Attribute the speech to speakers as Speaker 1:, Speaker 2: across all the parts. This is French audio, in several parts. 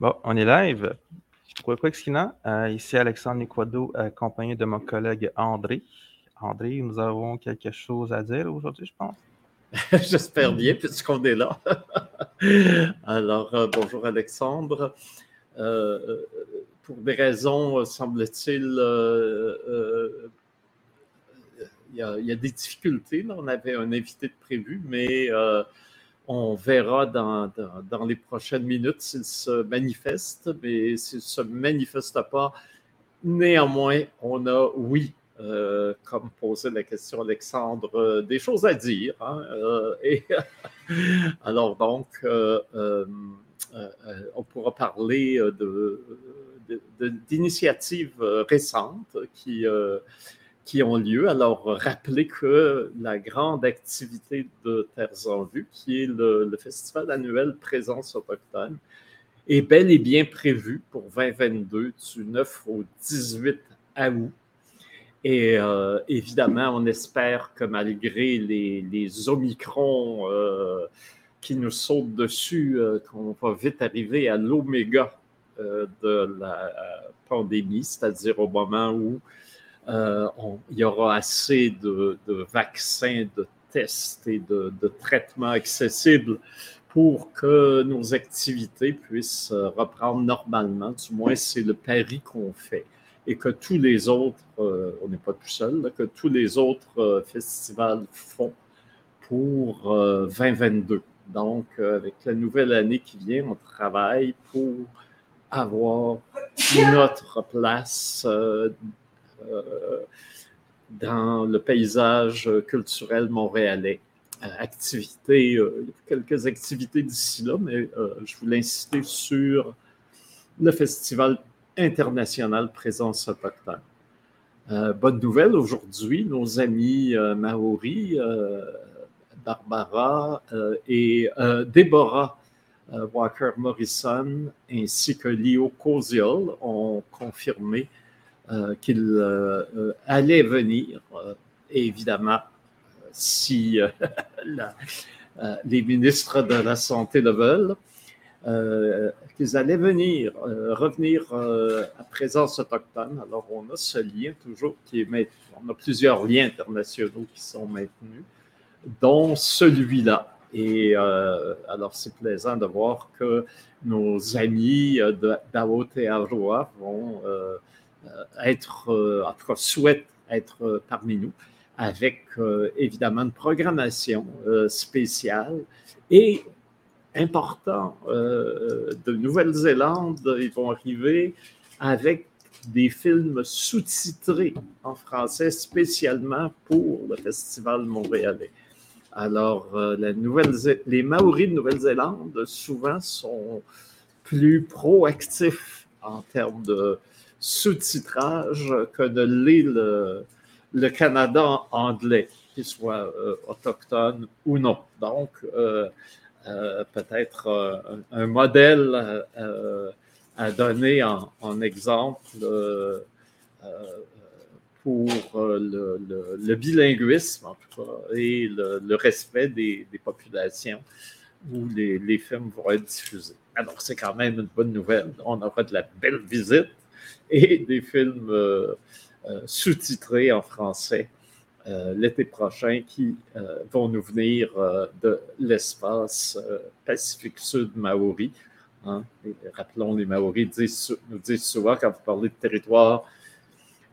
Speaker 1: Bon, on est live. Quoi, quoi, euh, ici Alexandre Niquado, accompagné de mon collègue André. André, nous avons quelque chose à dire aujourd'hui, je pense?
Speaker 2: J'espère bien, puisqu'on est là. Alors, euh, bonjour Alexandre. Euh, pour des raisons, semble-t-il, il y, a des difficultés. On avait un invité de prévu, mais on verra dans, les prochaines minutes s'il se manifeste, mais s'il ne se manifeste pas, néanmoins, on a, oui, euh, comme posait la question Alexandre, euh, des choses à dire. Hein, euh, et alors donc, on pourra parler d'initiatives récentes qui qui ont lieu. Alors, rappelez que la grande activité de Terres en Vue, qui est le, festival annuel Présence autochtone, est bel et bien prévu pour 2022 du 9 au 18 août. Et euh, évidemment, on espère que malgré les, Omicrons euh, qui nous sautent dessus, euh, qu'on va vite arriver à l'oméga de la pandémie, c'est-à-dire au moment où euh, il y aura assez de, vaccins, de tests et de, traitements accessibles pour que nos activités puissent euh, reprendre normalement. Du moins, c'est le pari qu'on fait. Et que tous les autres, euh, on n'est pas tout seul, que tous les autres festivals font pour 2022. Donc, avec la nouvelle année qui vient, on travaille pour avoir notre place dans le paysage culturel montréalais. Euh, activités, euh, quelques activités d'ici là, mais je voulais insister sur le Festival international Présence autochtone. bonne nouvelle aujourd'hui, nos amis Maori, Barbara et Deborah Walker Morrison ainsi que Leo Koziol ont confirmé euh, qu'il euh, euh, allait venir. évidemment, si les ministres de la Santé le veulent, qu'ils allaient venir, revenir à présence autochtone. Alors, on a ce lien toujours qui est maintenu. On a plusieurs liens internationaux qui sont maintenus, dont celui-là. Et alors, c'est plaisant de voir que nos amis d'Aotearoa vont euh, être, euh, en tout cas, souhaite être euh, parmi nous avec évidemment une programmation spéciale et important de Nouvelle-Zélande, ils vont arriver avec des films sous-titrés en français spécialement pour le Festival montréalais. Alors, la Nouvelle les Maoris de Nouvelle-Zélande, souvent, sont plus proactifs en termes de sous-titrage que de l'est le, Canada anglais, qu'il soit euh, autochtone ou non. Donc, euh, euh, peut-être un, modèle à donner en, exemple pour le, bilinguisme, en tout cas, et le, respect des, populations où les, les films vont être diffusés. Alors, c'est quand même une bonne nouvelle. On aura de la belle visite et des films euh, euh, sous-titrés en français euh, l'été prochain qui vont nous venir de l'espace Pacifique Sud Maori. Hein. rappelons, les Maoris nous disent souvent, quand vous parlez de territoire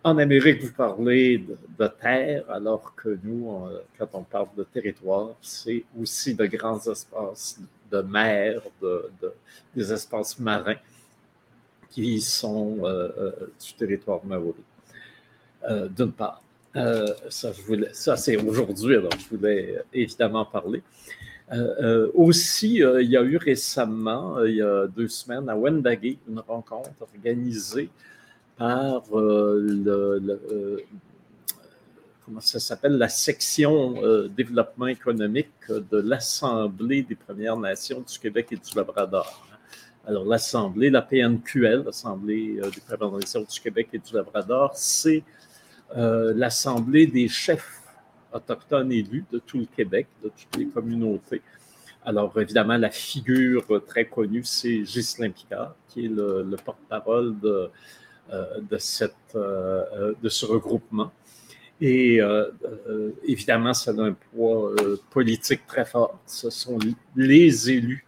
Speaker 2: en Amérique, vous parlez de, terre, alors que nous, quand on parle de territoire, c'est aussi de grands espaces de mer, des espaces marins qui sont euh, euh, du territoire maori. Euh, d'une part, ça, c'est aujourd'hui, alors je voulais évidemment parler. aussi, il y a eu récemment, il y a deux semaines, à Wendake, une rencontre organisée par comment ça s'appelle, la section développement économique de l'Assemblée des Premières Nations du Québec et du Labrador. Alors, l'Assemblée, la PNQL, l'Assemblée euh, des Préventions du Québec et du Labrador, c'est euh, l'Assemblée des chefs autochtones élus de tout le Québec, de toutes les communautés. Alors, évidemment, la figure très connue, c'est Ghislain Picard, qui est le, porte-parole de, cette, de ce regroupement. Et évidemment, ça a un poids politique très fort. Ce sont les élus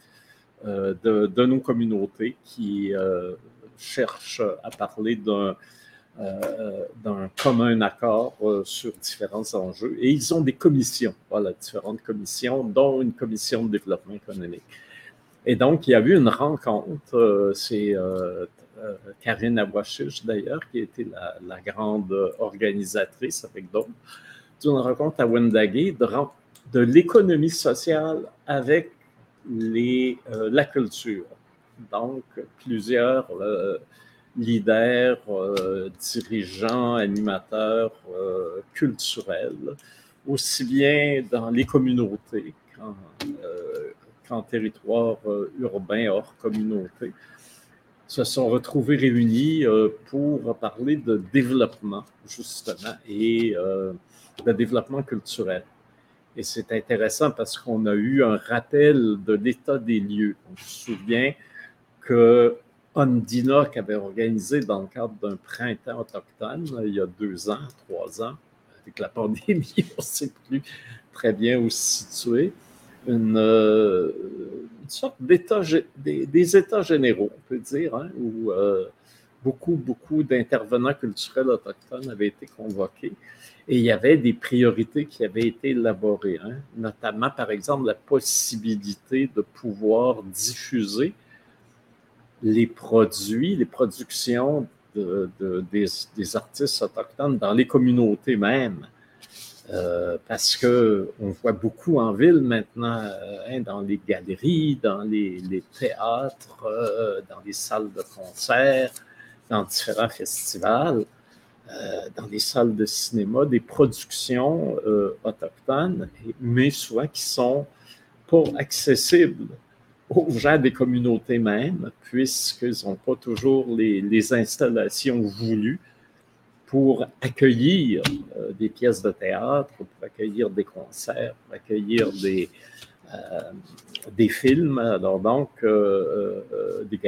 Speaker 2: de, de, nos communautés qui cherchent à parler d'un euh, commun accord euh, sur différents enjeux. Et ils ont des commissions, voilà, différentes commissions, dont une commission de développement économique. Et donc, il y a eu une rencontre, euh, c'est Karine Awashich d'ailleurs, qui était la, la, grande organisatrice avec d'autres, d'une rencontre à Wendagé de l'économie sociale avec les, la culture. Donc, plusieurs leaders, euh, dirigeants, animateurs euh, culturels, aussi bien dans les communautés qu'en euh, territoire urbain hors communauté, se sont retrouvés réunis pour parler de développement, justement, et de développement culturel. Et c'est intéressant parce qu'on a eu un rappel de l'état des lieux. On se souvient que Ondina qui avait organisé dans le cadre d'un printemps autochtone il y a deux ans, trois ans, avec la pandémie, on ne sait plus très bien où se situer, une, euh, sorte d'état, des, états généraux, on peut dire, hein, où euh, beaucoup, beaucoup d'intervenants culturels autochtones avaient été convoqués. Et il y avait des priorités qui avaient été élaborées, hein, notamment, par exemple, la possibilité de pouvoir diffuser les produits, les productions de, des, artistes autochtones dans les communautés même. Euh, parce que on voit beaucoup en ville maintenant, euh, hein, dans les galeries, dans les, théâtres, euh, dans les salles de concert, dans différents festivals, dans les salles de cinéma, des productions autochtones, mais souvent qui sont pas accessibles aux gens des communautés même, puisqu'ils n'ont pas toujours les, installations voulues pour accueillir euh, des pièces de théâtre, pour accueillir des concerts, pour accueillir des, euh, des films. Alors donc, euh, des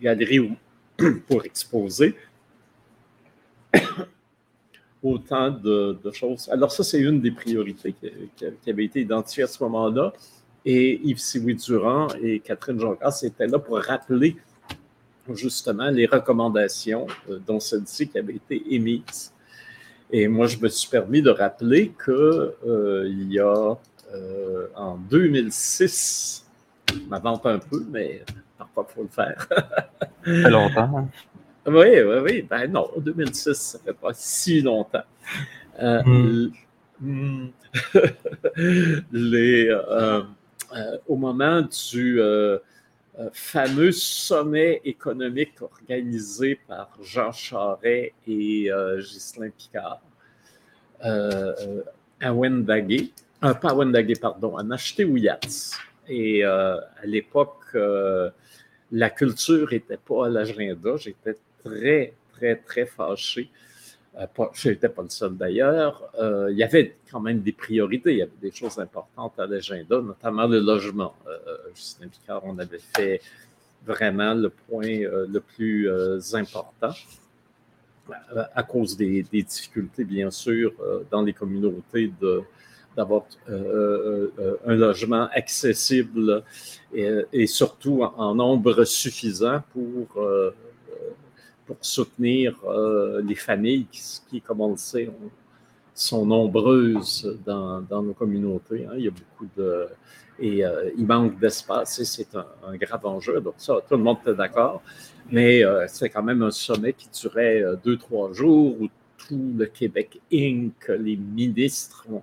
Speaker 2: galeries pour exposer autant de, choses. Alors ça, c'est une des priorités qui, avait été identifiée à ce moment-là. Et Yves Siwi Durand et Catherine Joncas étaient là pour rappeler justement les recommandations euh, dont celle-ci qui avait été émise. Et moi, je me suis permis de rappeler qu'il euh, y a euh, en 2006, je m'avance un peu, mais parfois il faut le faire.
Speaker 1: ça fait longtemps. Hein?
Speaker 2: Oui, oui, oui. Ben non, 2006, ça fait pas si longtemps. Hmm. Hmm, les, euh, au moment du euh, euh, fameux sommet économique organisé par Jean Charest et Ghislain Picard à Wendagé, pas à Wendagé, pardon, à Ouyats. Et à l'époque, la culture n'était pas à l'agenda. J'étais très, très, très fâché euh, je n'étais pas le seul d'ailleurs, euh, il y avait quand même des priorités, il y avait des choses importantes à l'agenda, notamment le logement. Euh, Justin Picard, on avait fait vraiment le point le plus important à cause des, difficultés, bien sûr, dans les communautés de, d'avoir un logement accessible et, surtout en, nombre suffisant pour pour soutenir euh, les familles qui, comme on le sait, sont nombreuses dans, nos communautés. Hein. Il y a beaucoup de. Et euh, il manque d'espace et c'est un, grave enjeu. Donc, ça, tout le monde est d'accord. Mais euh, c'est quand même un sommet qui durait deux, trois jours où tout le Québec Inc., les ministres ont,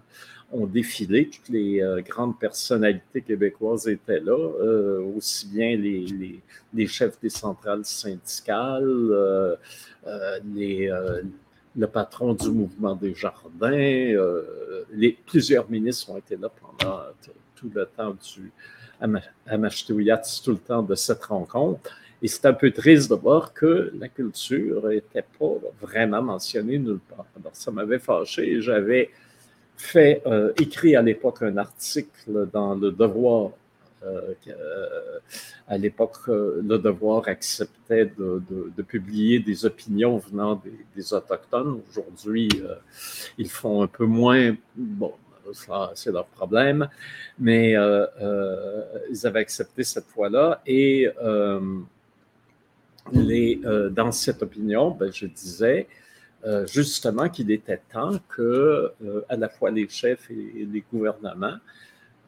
Speaker 2: ont défilé. Toutes les euh, grandes personnalités québécoises étaient là, euh, aussi bien les, les, chefs des centrales syndicales, euh, les, le patron du mouvement des jardins. les, plusieurs ministres ont été là pendant tout le temps du Amachtouyats, tout le temps de cette rencontre. Et c'est un peu triste de voir que la culture n'était pas vraiment mentionnée nulle part. Alors, ça m'avait fâché. J'avais fait, euh, écrit à l'époque un article dans Le Devoir. Euh, à l'époque, Le Devoir acceptait de, publier des opinions venant des, Autochtones. Aujourd'hui, ils font un peu moins. Bon, c'est leur problème, mais ils avaient accepté cette fois-là. Et dans cette opinion, ben, je disais, euh, justement qu'il était temps que euh, à la fois les chefs et, les gouvernements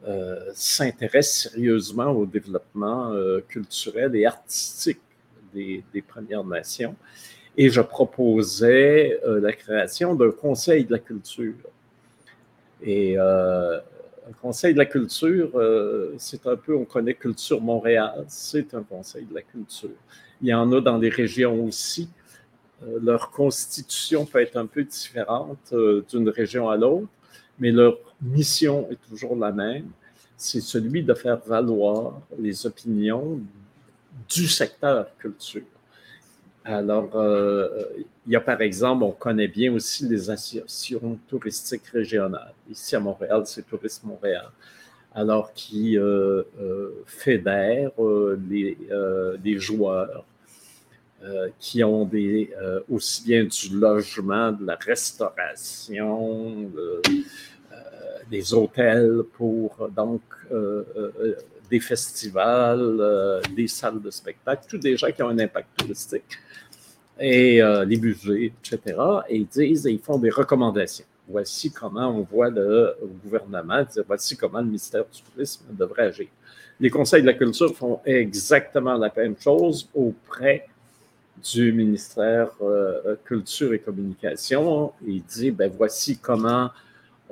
Speaker 2: euh, s'intéressent sérieusement au développement culturel et artistique des, Premières Nations. Et je proposais la création d'un conseil de la culture. Et un conseil de la culture, c'est un peu, on connaît Culture Montréal, c'est un conseil de la culture. Il y en a dans les régions aussi. Euh, leur constitution peut être un peu différente euh, d'une région à l'autre, mais leur mission est toujours la même. C'est celui de faire valoir les opinions du secteur culture. Alors, euh, il y a par exemple, on connaît bien aussi les associations touristiques régionales. Ici à Montréal, c'est Tourisme Montréal. Alors, qui euh, fédère les, joueurs, qui ont des, euh, aussi bien du logement, de la restauration, euh, des hôtels pour donc des festivals, des salles de spectacle, tous des gens qui ont un impact touristique, et les musées, etc. Et ils disent, ils font des recommandations. Voici comment on voit le gouvernement voici comment le ministère du Tourisme devrait agir. Les conseils de la culture font exactement la même chose auprès du ministère euh, Culture et Communication. Il dit, ben voici comment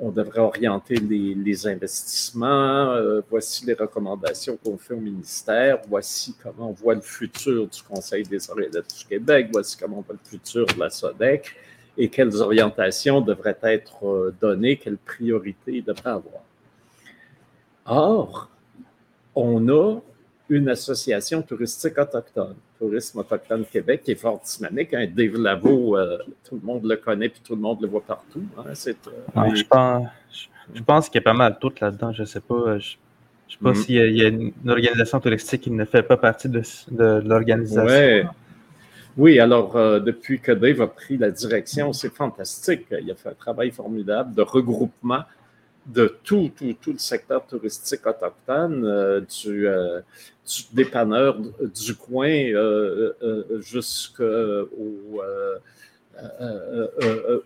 Speaker 2: on devrait orienter les, investissements, euh, voici les recommandations qu'on fait au ministère, voici comment on voit le futur du Conseil des oreilles du Québec, voici comment on voit le futur de la SODEC et quelles orientations devraient être euh, données, quelles priorités il devrait avoir. Or, on a une association touristique autochtone tourisme autochtone Québec qui est fort dynamique. Hein. Dave Lavo, euh, tout le monde le connaît puis tout le monde le voit partout. Hein.
Speaker 1: Euh, je pense, je pense qu'il y a pas mal tout là-dedans. Je ne sais pas. Euh, je ne sais pas mm. s'il y, a une organisation touristique qui ne fait pas partie de, l'organisation.
Speaker 2: Oui, alors depuis que Dave a pris la direction, c'est fantastique. Il a fait un travail formidable de regroupement de tout, tout, tout, le secteur touristique autochtone, euh, du, euh, du, dépanneur du coin euh, jusqu'aux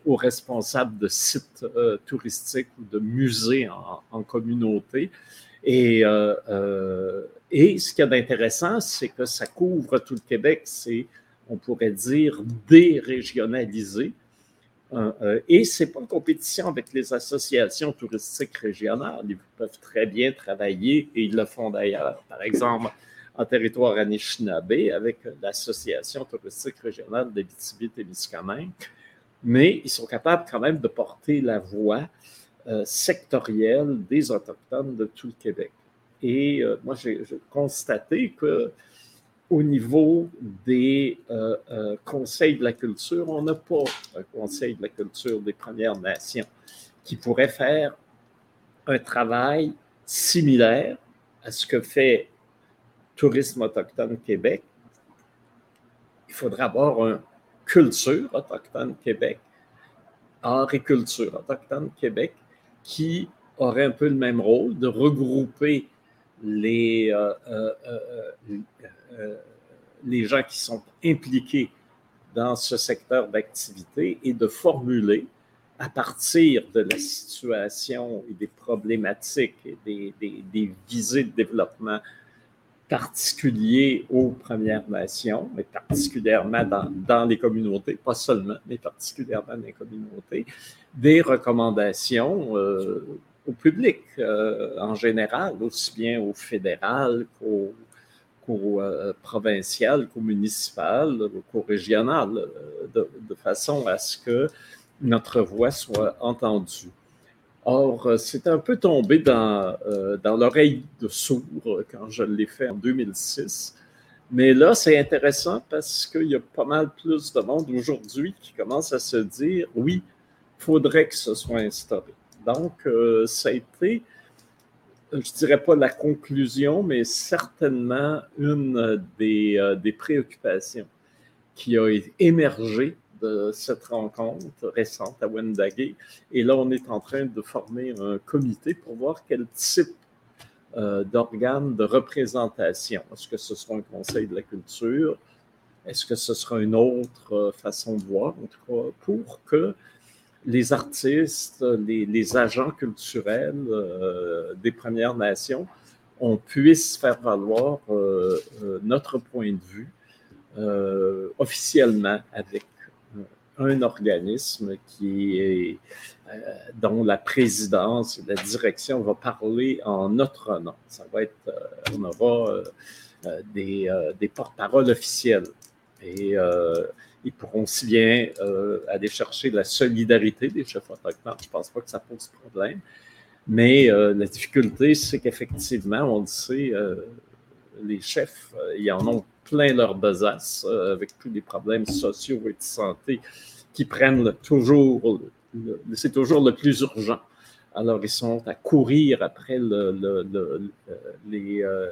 Speaker 2: aux responsables de sites touristiques ou de musées en, communauté. Et, et ce qu'il y a d'intéressant, c'est que ça couvre tout le Québec. C'est, on pourrait dire, dérégionalisé euh, et ce n'est pas en compétition avec les associations touristiques régionales. Ils peuvent très bien travailler, et ils le font d'ailleurs, par exemple, en territoire Anishinaabe avec l'Association touristique régionale d'Abitibi-Témiscamingue. Mais ils sont capables quand même de porter la voix euh, sectorielle des Autochtones de tout le Québec. Et euh, moi, j'ai constaté que au niveau des euh, euh, conseils de la culture, on n'a pas un conseil de la culture des Premières Nations qui pourrait faire un travail similaire à ce que fait Tourisme autochtone Québec. Il faudrait avoir une culture autochtone Québec, art et culture autochtone Québec, qui aurait un peu le même rôle de regrouper les, euh, euh, les gens qui sont impliqués dans ce secteur d'activité et de formuler à partir de la situation et des problématiques et des, des, visées de développement particuliers aux Premières Nations, mais particulièrement dans, dans, les communautés, pas seulement, mais particulièrement dans les communautés, des recommandations euh, au public euh, en général, aussi bien au fédéral qu'au euh, provincial, qu'au municipal, qu'au régional, euh, de, façon à ce que notre voix soit entendue. Or, c'est un peu tombé dans, dans l'oreille de sourd quand je l'ai fait en 2006. Mais là, c'est intéressant parce qu'il y a pas mal plus de monde aujourd'hui qui commence à se dire oui, faudrait que ce soit instauré. Donc, ça a été, je ne dirais pas la conclusion, mais certainement une des, des préoccupations qui a émergé de cette rencontre récente à Wendake. Et là, on est en train de former un comité pour voir quel type euh, d'organes de représentation. Est-ce que ce sera un conseil de la culture? Est-ce que ce sera une autre euh, façon de voir, en tout cas, pour que les artistes, les, agents culturels euh, des Premières Nations, on puisse faire valoir notre point de vue officiellement avec un organisme euh, dont la présidence la direction va parler en notre nom. Ça va être, euh, on aura euh, des, des porte-paroles officiels. Et ils pourront aussi bien aller chercher la solidarité des chefs autochtones. Je ne pense pas que ça pose problème. Mais la difficulté, c'est qu'effectivement, on le sait, les chefs, ils en ont plein leur besace euh, avec tous les problèmes sociaux et de santé qui prennent toujours, c'est toujours le plus urgent. Alors, ils sont à courir après le, les, euh,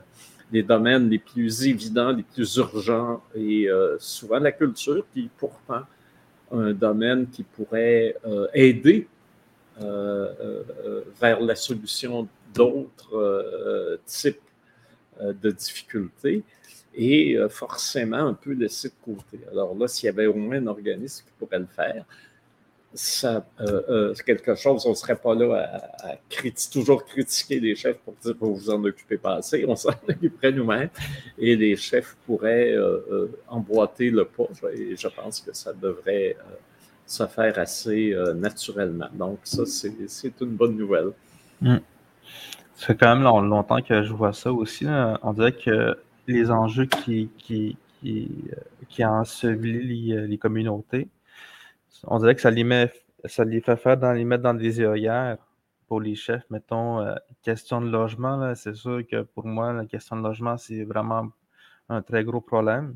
Speaker 2: les, domaines les plus évidents, les plus urgents, et euh, souvent la culture, qui est pourtant un domaine qui pourrait aider vers la solution d'autres types de difficultés et euh, forcément un peu laissé de côté. Alors là, s'il y avait au moins un organisme qui pourrait le faire, ça, euh, euh, quelque chose, on ne serait pas là à, toujours critiquer les chefs pour dire vous vous en occupez pas assez, on s'en occuperait nous-mêmes et les chefs pourraient emboîter le pas et je pense que ça devrait se faire assez naturellement. Donc ça, c'est une bonne nouvelle.
Speaker 1: Hmm. Ça fait quand même longtemps que je vois ça aussi. On dirait que les enjeux qui, qui, qui, euh, qui ensevelissent les, les, communautés. On dirait que ça les, met, ça les fait faire dans les mettre dans des œillères pour les chefs. Mettons, euh, question de logement, c'est sûr que pour moi, la question de logement, c'est vraiment un très gros problème.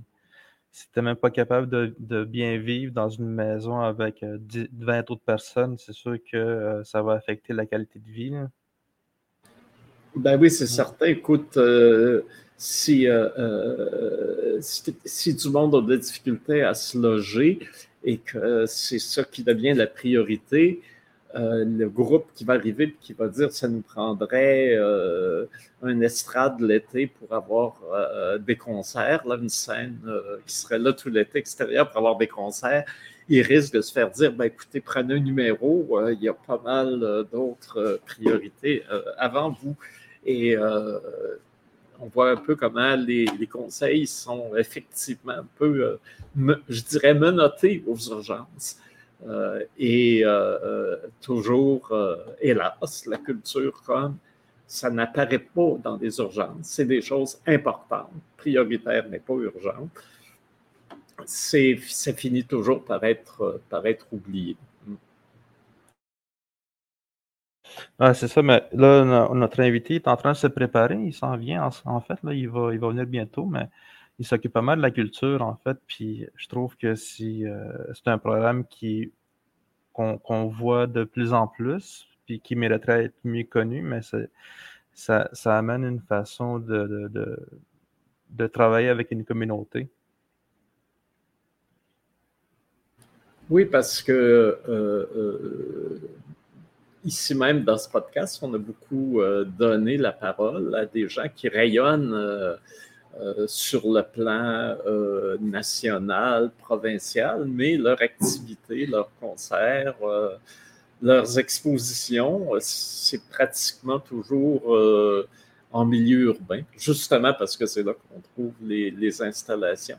Speaker 1: Si tu n'es même pas capable de, de, bien vivre dans une maison avec 10, euh, 20 autres personnes, c'est sûr que ça va affecter la qualité de vie.
Speaker 2: Ben oui, c'est certain. Écoute, si, euh, euh, si, si, tout le monde a des difficultés à se loger et que c'est ça qui devient la priorité, euh, le groupe qui va arriver et qui va dire ça nous prendrait un estrade l'été pour avoir des concerts, là, une scène qui serait là tout l'été extérieur pour avoir des concerts, il risque de se faire dire ben, écoutez, prenez un numéro, il y a pas mal d'autres priorités avant vous. Et on voit un peu comment les, conseils sont effectivement un peu, euh, je dirais, menottés aux urgences. Euh, et euh, toujours, hélas, la culture comme ça n'apparaît pas dans les urgences. C'est des choses importantes, prioritaires, mais pas urgentes. Ça finit toujours par être oublié.
Speaker 1: Ah, c'est ça, mais là, notre invité est en train de se préparer, il s'en vient en, fait, là, il va, il va venir bientôt, mais il s'occupe pas mal de la culture en fait, puis je trouve que si euh, c'est un programme qui qu'on voit de plus en plus, puis qui mériterait être mieux connu, mais ça, amène une façon de, de, de, travailler avec une communauté.
Speaker 2: Oui, parce que euh, euh, ici même dans ce podcast, on a beaucoup euh, donné la parole à des gens qui rayonnent euh, euh, sur le plan national, provincial, mais leur activité, leurs concerts, leurs expositions, c'est pratiquement toujours en milieu urbain, justement parce que c'est là qu'on trouve les, les, installations.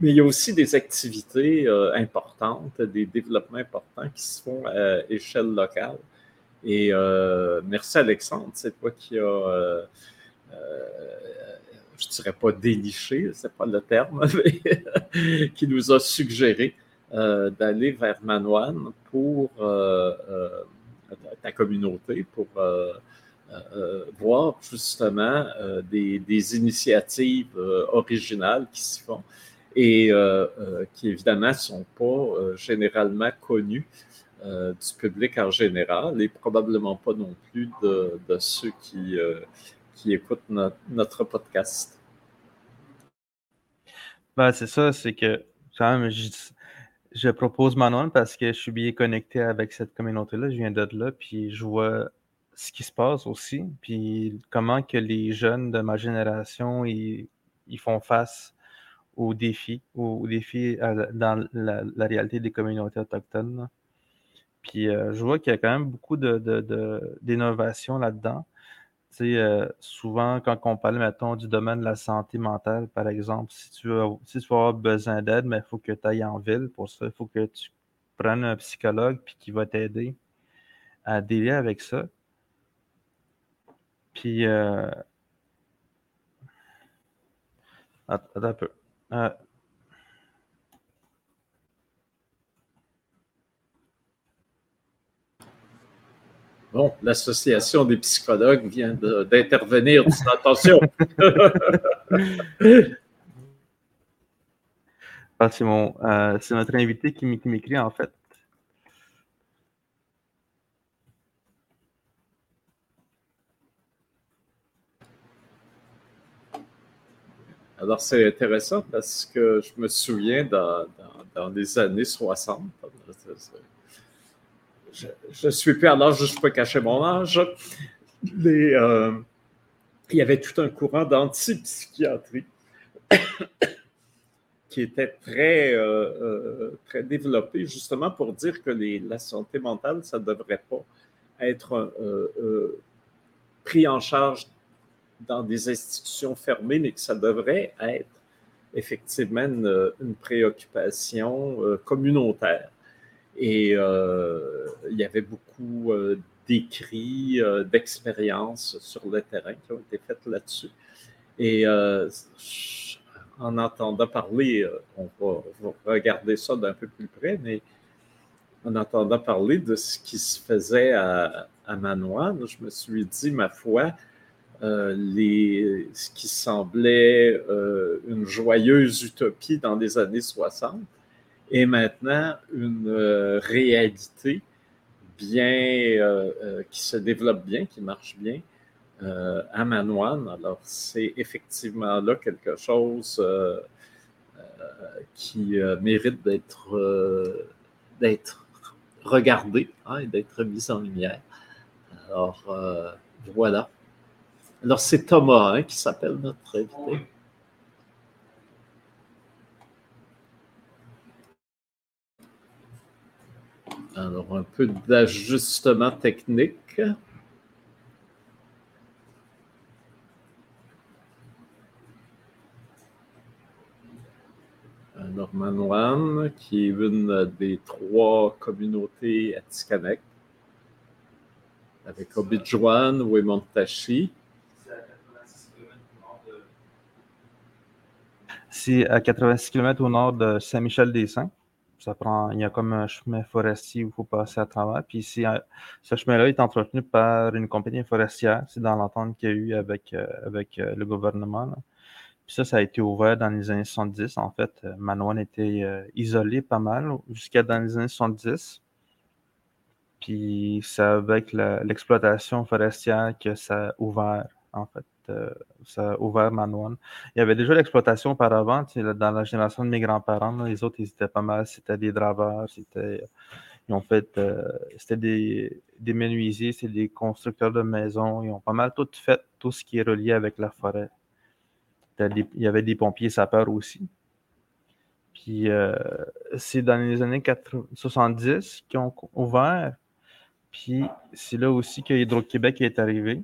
Speaker 2: Mais il y a aussi des activités importantes, des développements importants qui se font à échelle locale. Et euh, merci Alexandre, c'est toi qui a, euh, euh, je dirais pas déniché, c'est pas le terme, mais qui nous a suggéré d'aller vers Manoine pour ta communauté, pour voir justement des, initiatives originales qui s'y font et qui évidemment ne sont pas généralement connues du public en général et probablement pas non plus de, ceux qui, qui écoutent notre podcast.
Speaker 1: Ben, c'est ça, c'est que quand même, je, propose Manon parce que je suis bien connecté avec cette communauté-là. Je viens de là, puis je vois ce qui se passe aussi, puis comment que les jeunes de ma génération ils, font face aux défis, aux, défis dans la, réalité des communautés autochtones. Puis euh, je vois qu'il y a quand même beaucoup d'innovation de, là-dedans. Euh, souvent, quand on parle, mettons, du domaine de la santé mentale, par exemple, si tu veux, si tu vas avoir besoin d'aide, mais il faut que tu ailles en ville pour ça. Il faut que tu prennes un psychologue puis qui va t'aider à délai avec ça. Puis, euh... attends un peu.
Speaker 2: Bon, l'association des psychologues vient d'intervenir. Attention.
Speaker 1: ah, c'est euh, c'est notre invité qui m'écrit en fait.
Speaker 2: Alors, c'est intéressant parce que je me souviens dans, dans les années 60, je, suis plus à l'âge je peux cacher mon âge. Euh, il y avait tout un courant d'antipsychiatrie qui était très, euh, euh, très développé justement pour dire que la santé mentale, ça ne devrait pas être pris en charge dans des institutions fermées, mais que ça devrait être effectivement une préoccupation communautaire. Et euh, il y avait beaucoup euh, d'écrits, euh, d'expériences sur le terrain qui ont été faites là-dessus. Et en entendant parler, on va, regarder ça d'un peu plus près, mais en entendant parler de ce qui se faisait à, à Manoine, je me suis dit, ma foi, ce qui semblait une joyeuse utopie dans les années 60 et maintenant une euh, réalité bien, euh, euh, qui se développe bien, qui marche bien à Manoine. Alors, c'est effectivement là quelque chose qui mérite d'être d'être regardé hein, et d'être mis en lumière. Alors, voilà. Alors, c'est Thomas hein, qui s'appelle notre invité. Alors, un peu d'ajustement technique. Alors, Manouane, qui est une des trois communautés à Tikanek, avec Obidjouan, Wemontashi.
Speaker 1: C'est à 86 km au nord de Saint-Michel-des-Saints il y a comme un chemin forestier où il faut passer à travers. Puis ce chemin-là est entretenu par une compagnie forestière. C'est dans l'entente qu'il y a eu avec, euh, avec euh, le gouvernement. Puis ça, ça a été ouvert dans les années 70. En fait, euh, Manoine était isolé pas mal jusqu'à dans les années 70. Puis c'est avec l'exploitation forestière que ça a ouvert, en fait. Euh, ça a ouvert Manoine. Il y avait déjà l'exploitation auparavant, dans la génération de mes grands-parents, les autres, ils étaient pas mal, c'était des draveurs, c'était, ils ont fait, euh, c'était des, menuisiers, c'est des constructeurs de maisons, ils ont pas mal tout fait, tout ce qui est relié avec la forêt. il y avait des pompiers sapeurs aussi. Puis euh, c'est dans les années 70 qu'ils ont ouvert. Puis c'est là aussi que Hydro-Québec est arrivé.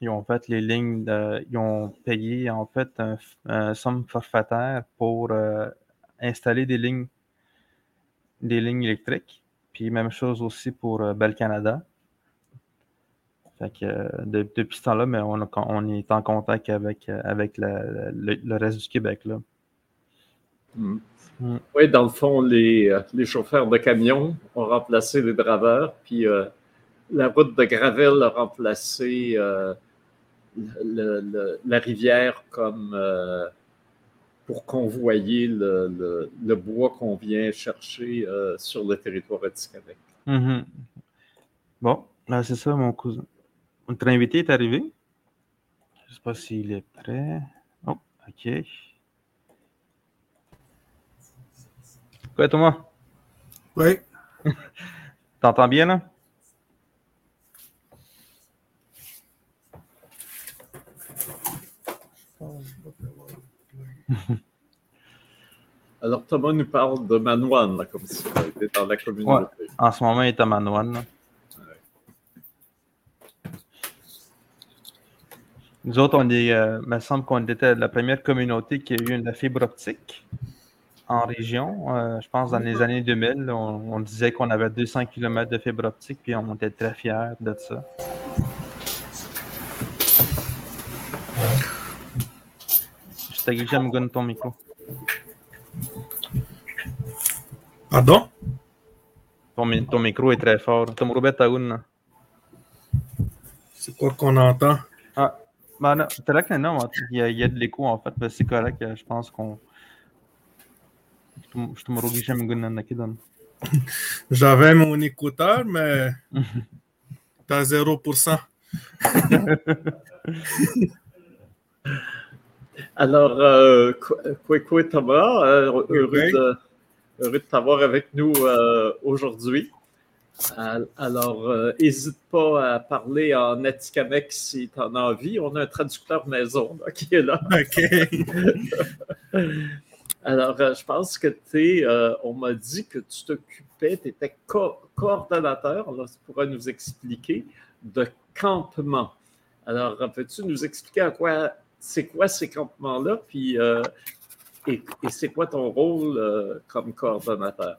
Speaker 1: Ils ont fait les lignes, ils ont payé en fait un, somme forfaitaire pour euh, installer des lignes, des lignes électriques. Puis même chose aussi pour euh, Bel Canada. Fait que, euh, depuis ce temps-là, mais on, on, est en contact avec, avec le, reste du Québec. Là.
Speaker 2: Mm. Mm. Oui, dans le fond, les, les, chauffeurs de camions ont remplacé les draveurs, puis la route de Gravel a remplacé la rivière comme, euh, pour convoyer le, bois qu'on vient chercher sur le territoire Atikamekw.
Speaker 1: Mm Bon, là, c'est ça, mon cousin. Notre invité est arrivé. Je ne sais pas s'il est prêt. Oh, OK. Quoi, Thomas?
Speaker 3: Oui.
Speaker 1: T'entends bien, là?
Speaker 2: Alors, Thomas nous parle de Manoine, comme si il était dans la communauté.
Speaker 1: En ce moment, il est à Manoine. Nous autres, on est, euh, me semble qu'on était la première communauté qui a eu une fibre optique en région. Euh, je pense dans les années 2000, on, disait qu'on avait 200 km de fibre optique, puis on était très fiers de ça. T'ai glissé à ton micro.
Speaker 3: Pardon?
Speaker 1: Ton, ton, micro est très fort.
Speaker 3: C'est quoi qu'on entend?
Speaker 1: Ah, ben non, c'est là que non, il y, a, il y a de l'écho en fait, c'est correct, je pense qu'on.
Speaker 3: J'avais mon écouteur, mais t'as 0%.
Speaker 2: Alors, euh, quoi, Thomas, euh, heureux, de, heureux de t'avoir avec nous euh, aujourd'hui. Alors, n'hésite pas à parler en Atikamek si tu en as envie. On a un traducteur maison qui est là.
Speaker 3: OK.
Speaker 2: Alors, je pense que tu es, on m'a dit que tu t'occupais, tu étais coordonnateur, alors tu pourras nous expliquer, de campement. Alors, peux-tu nous expliquer à quoi c'est quoi ces campements-là, puis euh, et, c'est quoi ton rôle euh, comme coordonnateur?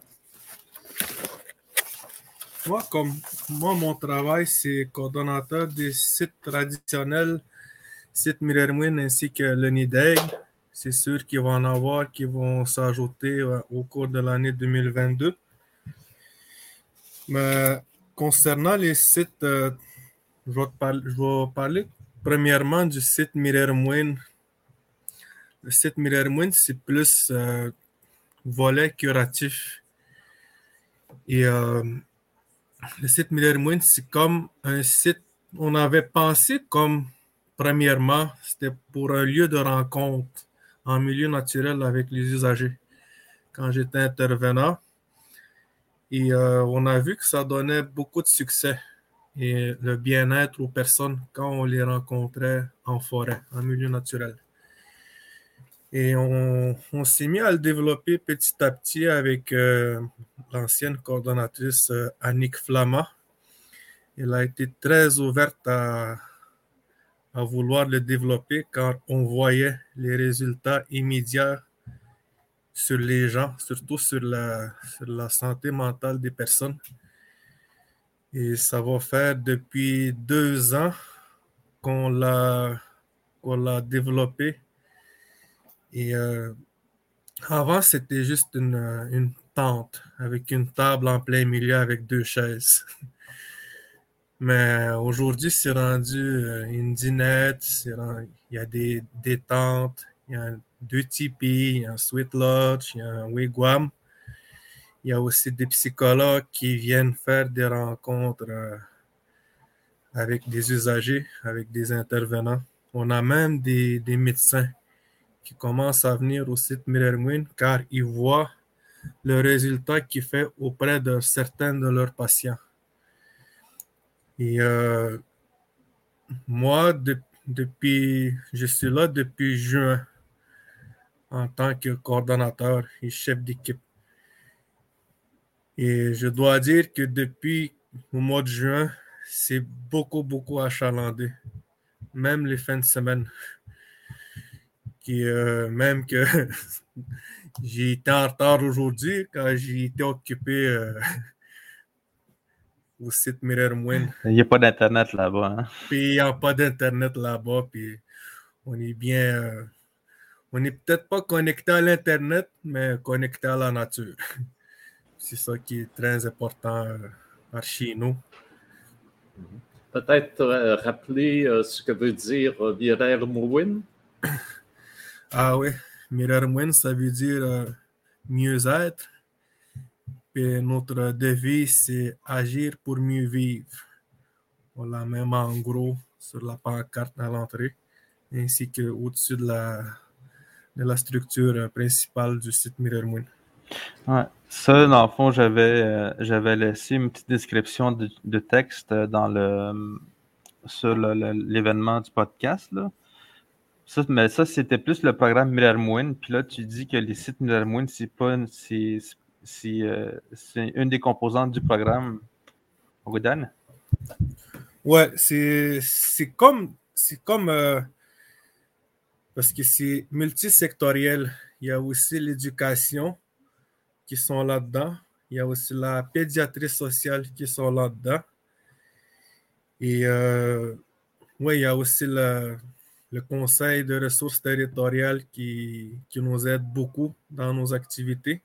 Speaker 3: Moi, comme moi, mon travail, c'est coordonnateur des sites traditionnels, sites Mirermouin ainsi que le Nideg. C'est sûr qu'il va en avoir qui vont s'ajouter euh, au cours de l'année 2022. Mais concernant les sites, je, vais je vais parler premièrement du site Mirermoine. Le site Mirermoine, c'est plus euh, volet curatif. Et euh, le site Mirermoine, c'est comme un site, on avait pensé comme, premièrement, c'était pour un lieu de rencontre en milieu naturel avec les usagers quand j'étais intervenant. Et euh, on a vu que ça donnait beaucoup de succès et le bien-être aux personnes quand on les rencontrait en forêt, en milieu naturel. Et on, s'est mis à le développer petit à petit avec euh, l'ancienne coordonnatrice euh, Annick Flama. Elle a été très ouverte à, vouloir le développer car on voyait les résultats immédiats sur les gens, surtout sur la santé mentale des personnes. Et ça va faire depuis deux ans qu'on l'a l'a développé. Et euh, avant, c'était juste une, une, tente avec une table en plein milieu avec deux chaises. Mais aujourd'hui, c'est rendu euh, une dinette, il y a des, des tentes, il y a deux tipis, il y a un sweet lodge, il y a un wigwam. Il y a aussi des psychologues qui viennent faire des rencontres euh, avec des usagers, avec des intervenants. On a même des, médecins qui commencent à venir au site Mirrorwin car ils voient le résultat qu'il fait auprès de certains de leurs patients. Et euh, moi, depuis, je suis là depuis juin en tant que coordonnateur et chef d'équipe. Et je dois dire que depuis le mois de juin, c'est beaucoup, beaucoup achalandé. Même les fins de semaine. Qui, euh, même que j'ai été en retard aujourd'hui quand j'ai été occupé euh, au site Mirror
Speaker 1: Il n'y a pas d'Internet là-bas. Hein?
Speaker 3: Puis il n'y a pas d'Internet là-bas. Puis on est bien. Euh, on n'est peut-être pas connecté à l'Internet, mais connecté à la nature. C'est ça qui est très important euh, chez nous.
Speaker 2: Peut-être euh, rappeler euh, ce que veut dire Virer Mouin?
Speaker 3: Ah oui. Mirarmwen, ça veut dire euh, mieux-être. Et notre devise, c'est agir pour mieux vivre. On l'a même en gros sur la pancarte à l'entrée, ainsi qu'au-dessus de la, de la structure principale du site Mirror
Speaker 1: Ouais. Ça, dans le fond, j'avais euh, j'avais laissé une petite description de, texte dans le sur l'événement du podcast. Là. Ça, mais ça, c'était plus le programme Mirror Puis là, tu dis que les sites Mirror c'est c'est euh, c'est une des composantes du programme. Godan?
Speaker 3: Ouais, c'est comme c'est comme euh, parce que c'est multisectoriel. Il y a aussi l'éducation qui sont là-dedans. Il y a aussi la pédiatrie sociale qui sont là-dedans. Et euh, oui, il y a aussi le, conseil de ressources territoriales qui, qui, nous aide beaucoup dans nos activités.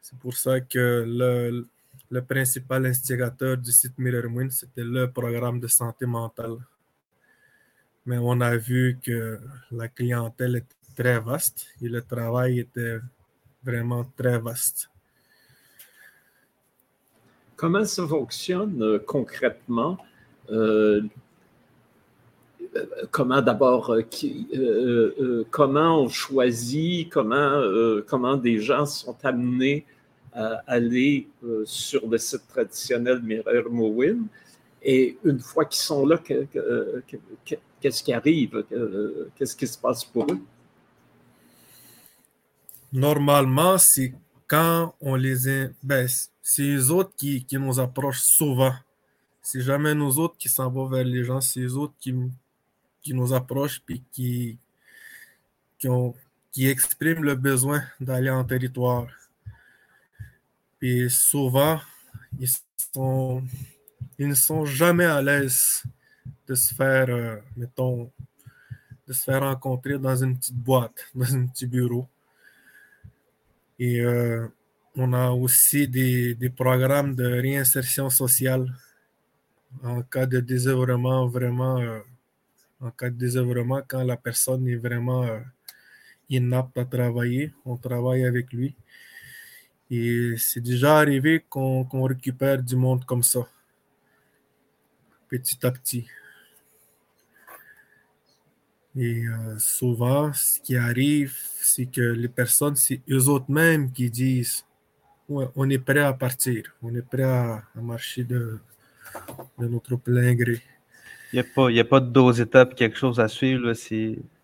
Speaker 3: C'est pour ça que le, le principal instigateur du site Mirror c'était le programme de santé mentale. Mais on a vu que la clientèle était très vaste et le travail était vraiment très vaste.
Speaker 2: Comment ça fonctionne euh, concrètement? Euh, comment d'abord, euh, comment on choisit, comment, comment des gens sont amenés à aller euh, sur le site traditionnel Mirror Mowin. Et une fois qu'ils sont là, qu'est-ce qui arrive? Qu'est-ce qui se passe pour eux?
Speaker 3: Normalement, c'est quand on les... Ben, c'est les autres qui, qui, nous approchent souvent. C'est jamais nous autres qui s'en vont vers les gens, c'est les autres qui, qui nous approchent et qui, qui expriment le besoin d'aller en territoire. Puis souvent, ils, sont, ils ne sont jamais à l'aise de se faire, euh, mettons, de se faire rencontrer dans une petite boîte, dans un petit bureau. Et euh, on a aussi des, des, programmes de réinsertion sociale en cas de désœuvrement, vraiment, euh, en cas de désœuvrement, quand la personne est vraiment inapte à travailler, on travaille avec lui. Et c'est déjà arrivé qu'on récupère du monde comme ça, petit à petit. Et euh, souvent, ce qui arrive, c'est que les personnes, c'est eux autres mêmes qui disent ouais, on est prêt à partir, on est prêt à, marcher de, de, notre plein gré.
Speaker 1: Il n'y a, pas, a pas de deux étapes, quelque chose à suivre.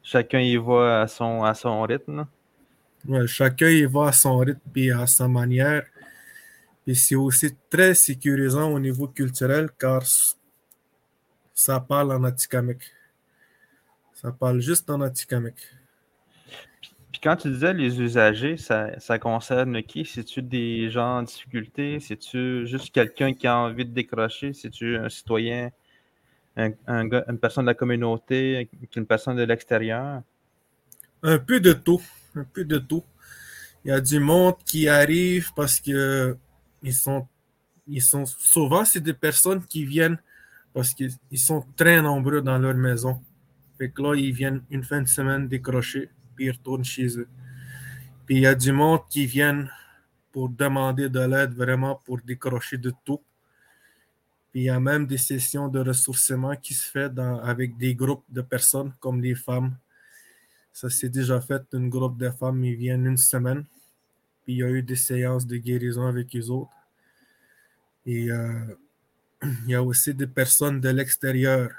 Speaker 1: chacun y va à son, à son rythme
Speaker 3: chacun y va à son rythme et à sa manière. Et c'est aussi très sécurisant au niveau culturel car ça parle en Atikamek. Ça parle juste en Atikamek.
Speaker 1: Puis quand tu disais les usagers, ça, ça concerne qui? C'est-tu des gens en difficulté? C'est-tu juste quelqu'un qui a envie de décrocher? C'est-tu un citoyen, un, une personne de la communauté, une personne de l'extérieur?
Speaker 3: Un peu de tout un peu de tout. Il y a du monde qui arrive parce que ils sont, ils sont souvent, c'est des personnes qui viennent parce qu'ils sont très nombreux dans leur maison. Fait que là, ils viennent une fin de semaine décrocher, puis ils retournent chez eux. Puis il y a du monde qui viennent pour demander de l'aide vraiment pour décrocher de tout. Puis il y a même des sessions de ressourcement qui se dans, avec des groupes de personnes comme les femmes ça s'est déjà fait, un groupe de femmes, ils viennent une semaine. Puis il y a eu des séances de guérison avec les autres. Et euh, il y a aussi des personnes de l'extérieur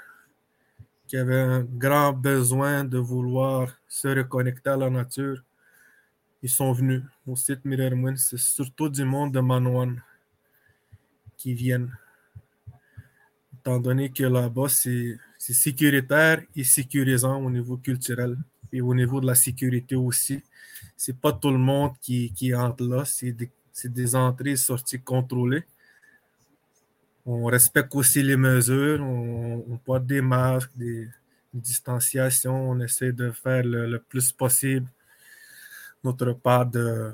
Speaker 3: qui avaient un grand besoin de vouloir se reconnecter à la nature. Ils sont venus au site Mirror C'est surtout du monde de Manouane qui viennent. Étant donné que là-bas, c'est sécuritaire et sécurisant au niveau culturel et au niveau de la sécurité aussi. C'est pas tout le monde qui, qui entre là, c'est des, des, entrées et sorties contrôlées. On respecte aussi les mesures, on, porte des masques, des, distanciations, on essaie de faire le, plus possible notre part de,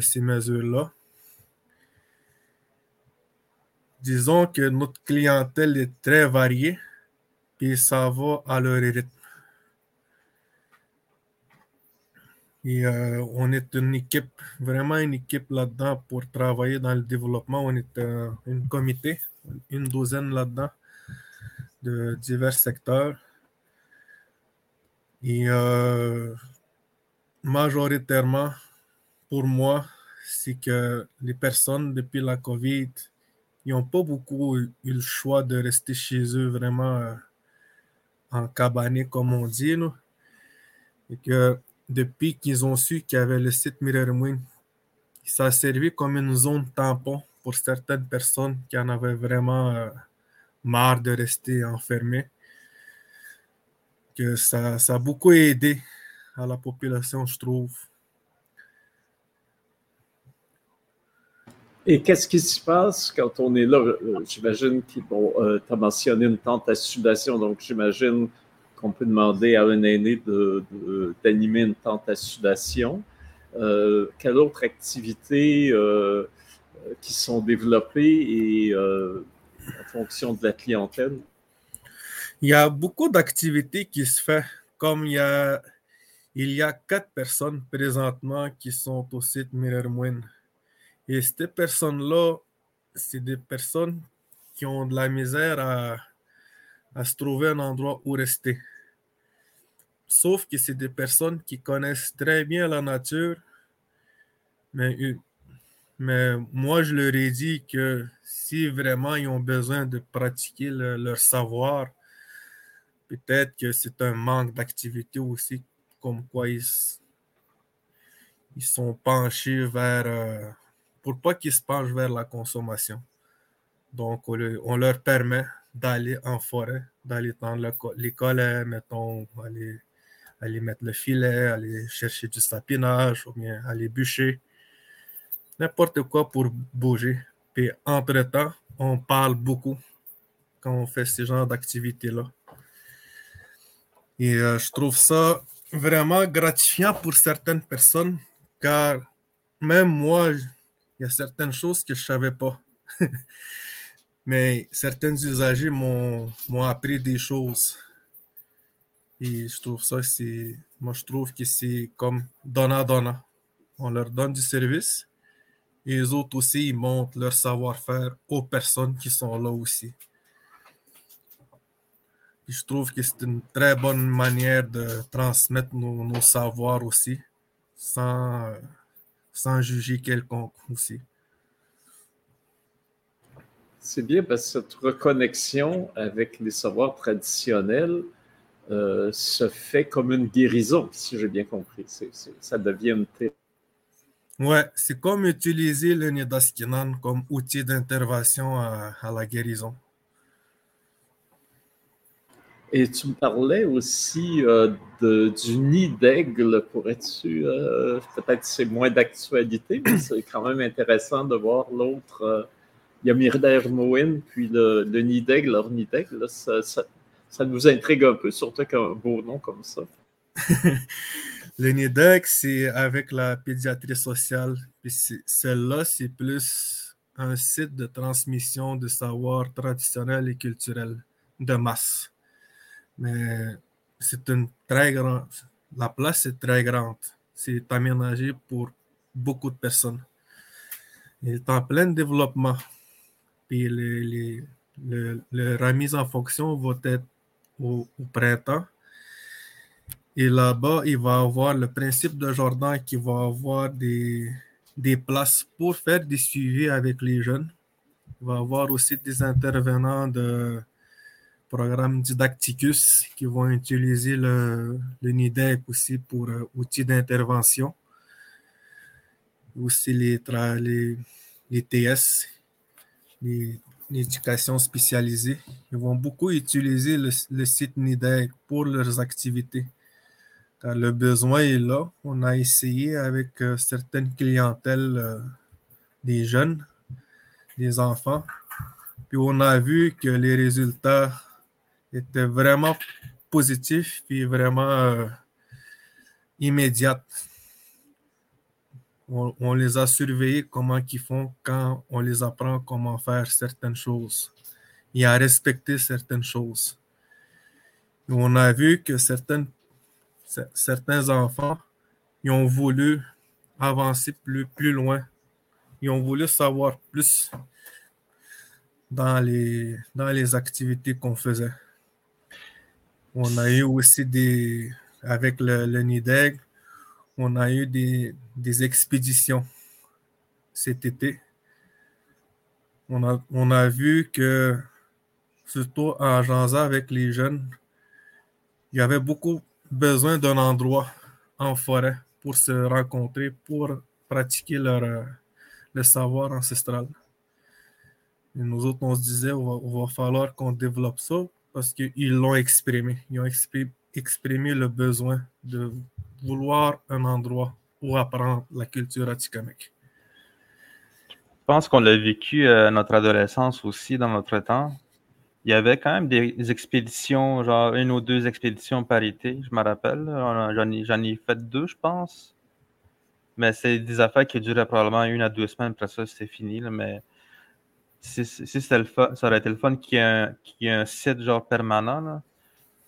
Speaker 3: ces mesures-là. Disons que notre clientèle est très variée, et ça va à leur rythme. Et euh, on est une équipe, vraiment une équipe là-dedans pour travailler dans le développement. On est euh, une comité, une douzaine là-dedans de divers secteurs. Et euh, majoritairement, pour moi, c'est que les personnes depuis la COVID, ils n'ont pas beaucoup eu le choix de rester chez eux vraiment euh, en cabané, comme on dit. Nous. Et que depuis qu'ils ont su qu'il y avait le site Mirror ça a servi comme une zone tampon pour certaines personnes qui en avaient vraiment euh, marre de rester enfermées. Que ça, ça a beaucoup aidé à la population, je trouve.
Speaker 2: Et qu'est-ce qui se passe quand on est là? Euh, j'imagine que bon, euh, tu as mentionné une tente à sudation, donc j'imagine qu'on peut demander à un aîné d'animer de, une tente à sudation. Euh, quelle autre activité qui sont développées et en fonction de la clientèle?
Speaker 3: Il y a beaucoup d'activités qui se font, comme il y a, il y a quatre personnes présentement qui sont au site Mirror et ces personnes-là, c'est des personnes qui ont de la misère à, se trouver un endroit où rester. Sauf que c'est des personnes qui connaissent très bien la nature, mais, mais moi, je leur ai dit que si vraiment ils ont besoin de pratiquer leur savoir, peut-être que c'est un manque d'activité aussi, comme quoi ils, ils sont penchés vers... Euh, pour pas qu'ils se penchent vers la consommation. Donc, on, leur permet d'aller en forêt, d'aller dans les collets, mettons, aller, aller mettre le filet, aller chercher du sapinage, ou bien aller bûcher, n'importe quoi pour bouger. Puis, entre-temps, on parle beaucoup quand on fait ce genre d'activité-là. Et euh, je trouve ça vraiment gratifiant pour certaines personnes, car même moi, il y a certaines choses que je ne savais pas. Mais certains usagers m'ont appris des choses. Et je trouve ça. Moi, je trouve que c'est comme donnant-donnant. On leur donne du service et les autres aussi, ils montrent leur savoir-faire aux personnes qui sont là aussi. Je trouve que c'est une très bonne manière de transmettre nos, savoirs aussi, sans, sans juger quelconque aussi.
Speaker 2: C'est bien parce que cette reconnexion avec les savoirs traditionnels euh, se fait comme une guérison, si j'ai bien compris. ça devient une
Speaker 3: Ouais, c'est comme utiliser le Nidaskinan comme outil d'intervention à, la guérison.
Speaker 2: Et tu me parlais aussi euh, du nid d'aigle. Pourrais-tu, euh, peut-être c'est moins d'actualité, mais c'est quand même intéressant de voir l'autre. Euh, il y a Moen, puis le, nid d'aigle, leur nid d'aigle. Ça, ça, nous intrigue un peu, surtout qu'un beau nom comme ça.
Speaker 3: le nid d'aigle, c'est avec la pédiatrie sociale. Puis celle-là, c'est plus un site de transmission de savoir traditionnel et culturel de masse. Mais c'est une très grande. La place est très grande. C'est aménagé pour beaucoup de personnes. Il est en plein développement. Puis les, la mise en fonction va être au, printemps. Et là-bas, il va avoir le principe de Jordan qui va avoir des, des places pour faire des suivis avec les jeunes. Il va avoir aussi des intervenants de programme Didacticus qui vont utiliser le, le NIDEC aussi pour euh, outils d'intervention. Aussi les, les, les TS, l'éducation spécialisée. Ils vont beaucoup utiliser le, le site NIDEC pour leurs activités. Le besoin est là. On a essayé avec euh, certaines clientèles euh, des jeunes, des enfants. Puis on a vu que les résultats était vraiment positif et vraiment euh, immédiat. On, les a surveillés comment ils font quand on les apprend comment faire certaines choses et à respecter certaines choses. on a vu que certaines, certains enfants, ils ont voulu avancer plus, loin. Ils ont voulu savoir plus dans les, activités qu'on faisait. On a eu aussi des, avec le, le NIDEG, on a eu des, expéditions cet été. On a, vu que, surtout en Janza avec les jeunes, il y avait beaucoup besoin d'un endroit en forêt pour se rencontrer, pour pratiquer leur, euh, le savoir ancestral. Nous autres, on se disait, on va, falloir qu'on développe ça parce qu'ils l'ont exprimé. Ils ont exprimé, le besoin de vouloir un endroit où apprendre la culture atikamekw.
Speaker 1: Je pense qu'on l'a vécu à notre adolescence aussi dans notre temps. Il y avait quand même des expéditions, genre une ou deux expéditions par été, je me rappelle. J'en ai, j'en ai fait deux, je pense. Mais c'est des affaires qui duraient probablement une à deux semaines, après ça, c'était fini. Là, mais si, si c'était le fun, ça aurait été le fun qu'il y ait un, un site genre permanent. Là,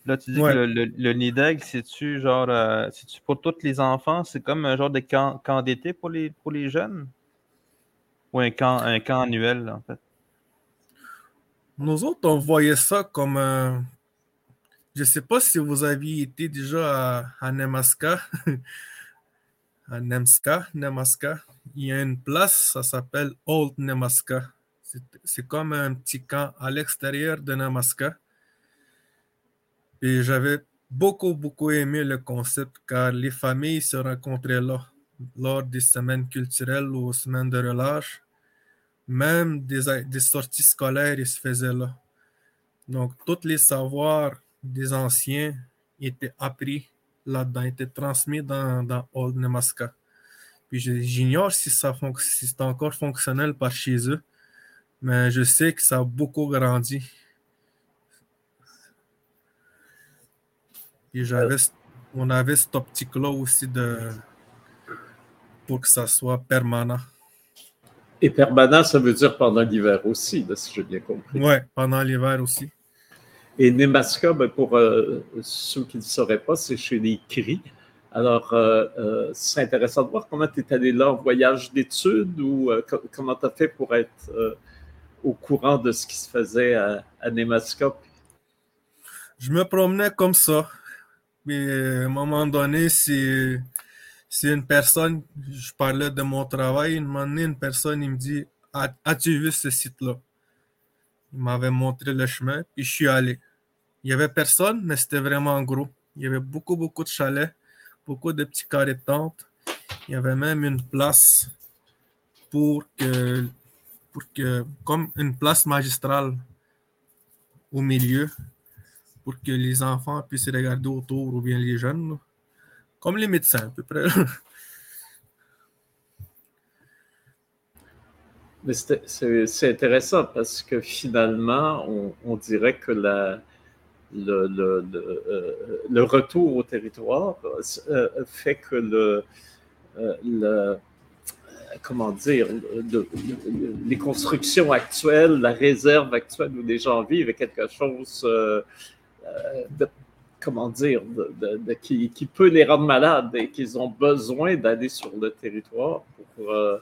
Speaker 1: là tu dis
Speaker 3: Ouais.
Speaker 1: que le, le, le NIDEG, c'est-tu genre euh, c'est-tu pour tous les enfants? C'est comme un genre de camp, camp d'été pour les, pour les jeunes? Ou un camp, un camp annuel, là, en fait?
Speaker 3: Nous autres, on voyait ça comme. Je ne sais pas si vous aviez été déjà à, à Nemaska, à Nemska, Nemaska. Il y a une place, ça s'appelle Old Nemaska. C'est comme un petit camp à l'extérieur de Nemaska. Et j'avais beaucoup, beaucoup aimé le concept car les familles se rencontraient là lors des semaines culturelles ou semaines de relâche. Même des, sorties scolaires, ils se faisaient là. Donc, tous les savoirs des anciens étaient appris là-dedans, étaient transmis dans, dans Old Nemaska. Puis je- j'ignore si, ça fonc- si c'est encore fonctionnel par chez eux, mais je sais que ça a beaucoup grandi. Puis j'avais, c- on avait cette optique-là aussi de, pour que ça soit permanent.
Speaker 2: Et permanent, ça veut dire pendant l'hiver aussi, là, si j'ai bien compris.
Speaker 3: Ouais, pendant l'hiver aussi.
Speaker 2: Et Nemaska, ben, pour euh, ceux qui ne le sauraient pas, c'est chez les Cris. Alors, euh, euh, c'est intéressant de voir comment tu es allé là en voyage d'études ou co- comment tu as fait pour être au courant de ce qui se faisait à, à Nemaska.
Speaker 3: Je me promenais comme ça. Mais à un moment donné, c'est c'est une personne, je parlais de mon travail, un moment donné, une personne, il me dit As- As-tu vu ce site-là? Il m'avait montré le chemin, puis je suis allé. Il y avait personne, mais c'était vraiment gros. Il y avait beaucoup, beaucoup de chalets, beaucoup de petits carrés de tente. Il y avait même une place pour que, pour que comme une place magistrale au milieu pour que les enfants puissent regarder autour ou bien les jeunes. Comme les médecins, à peu près.
Speaker 2: Mais c'est intéressant parce que finalement, on, dirait que le, le, le, euh, le retour au territoire euh, fait que le, euh, le- comment dire, le- le- les constructions actuelles, la réserve actuelle où les gens vivent est quelque chose de, comment dire, qui, peut les rendre malades et qu'ils ont besoin d'aller sur le territoire pour, euh,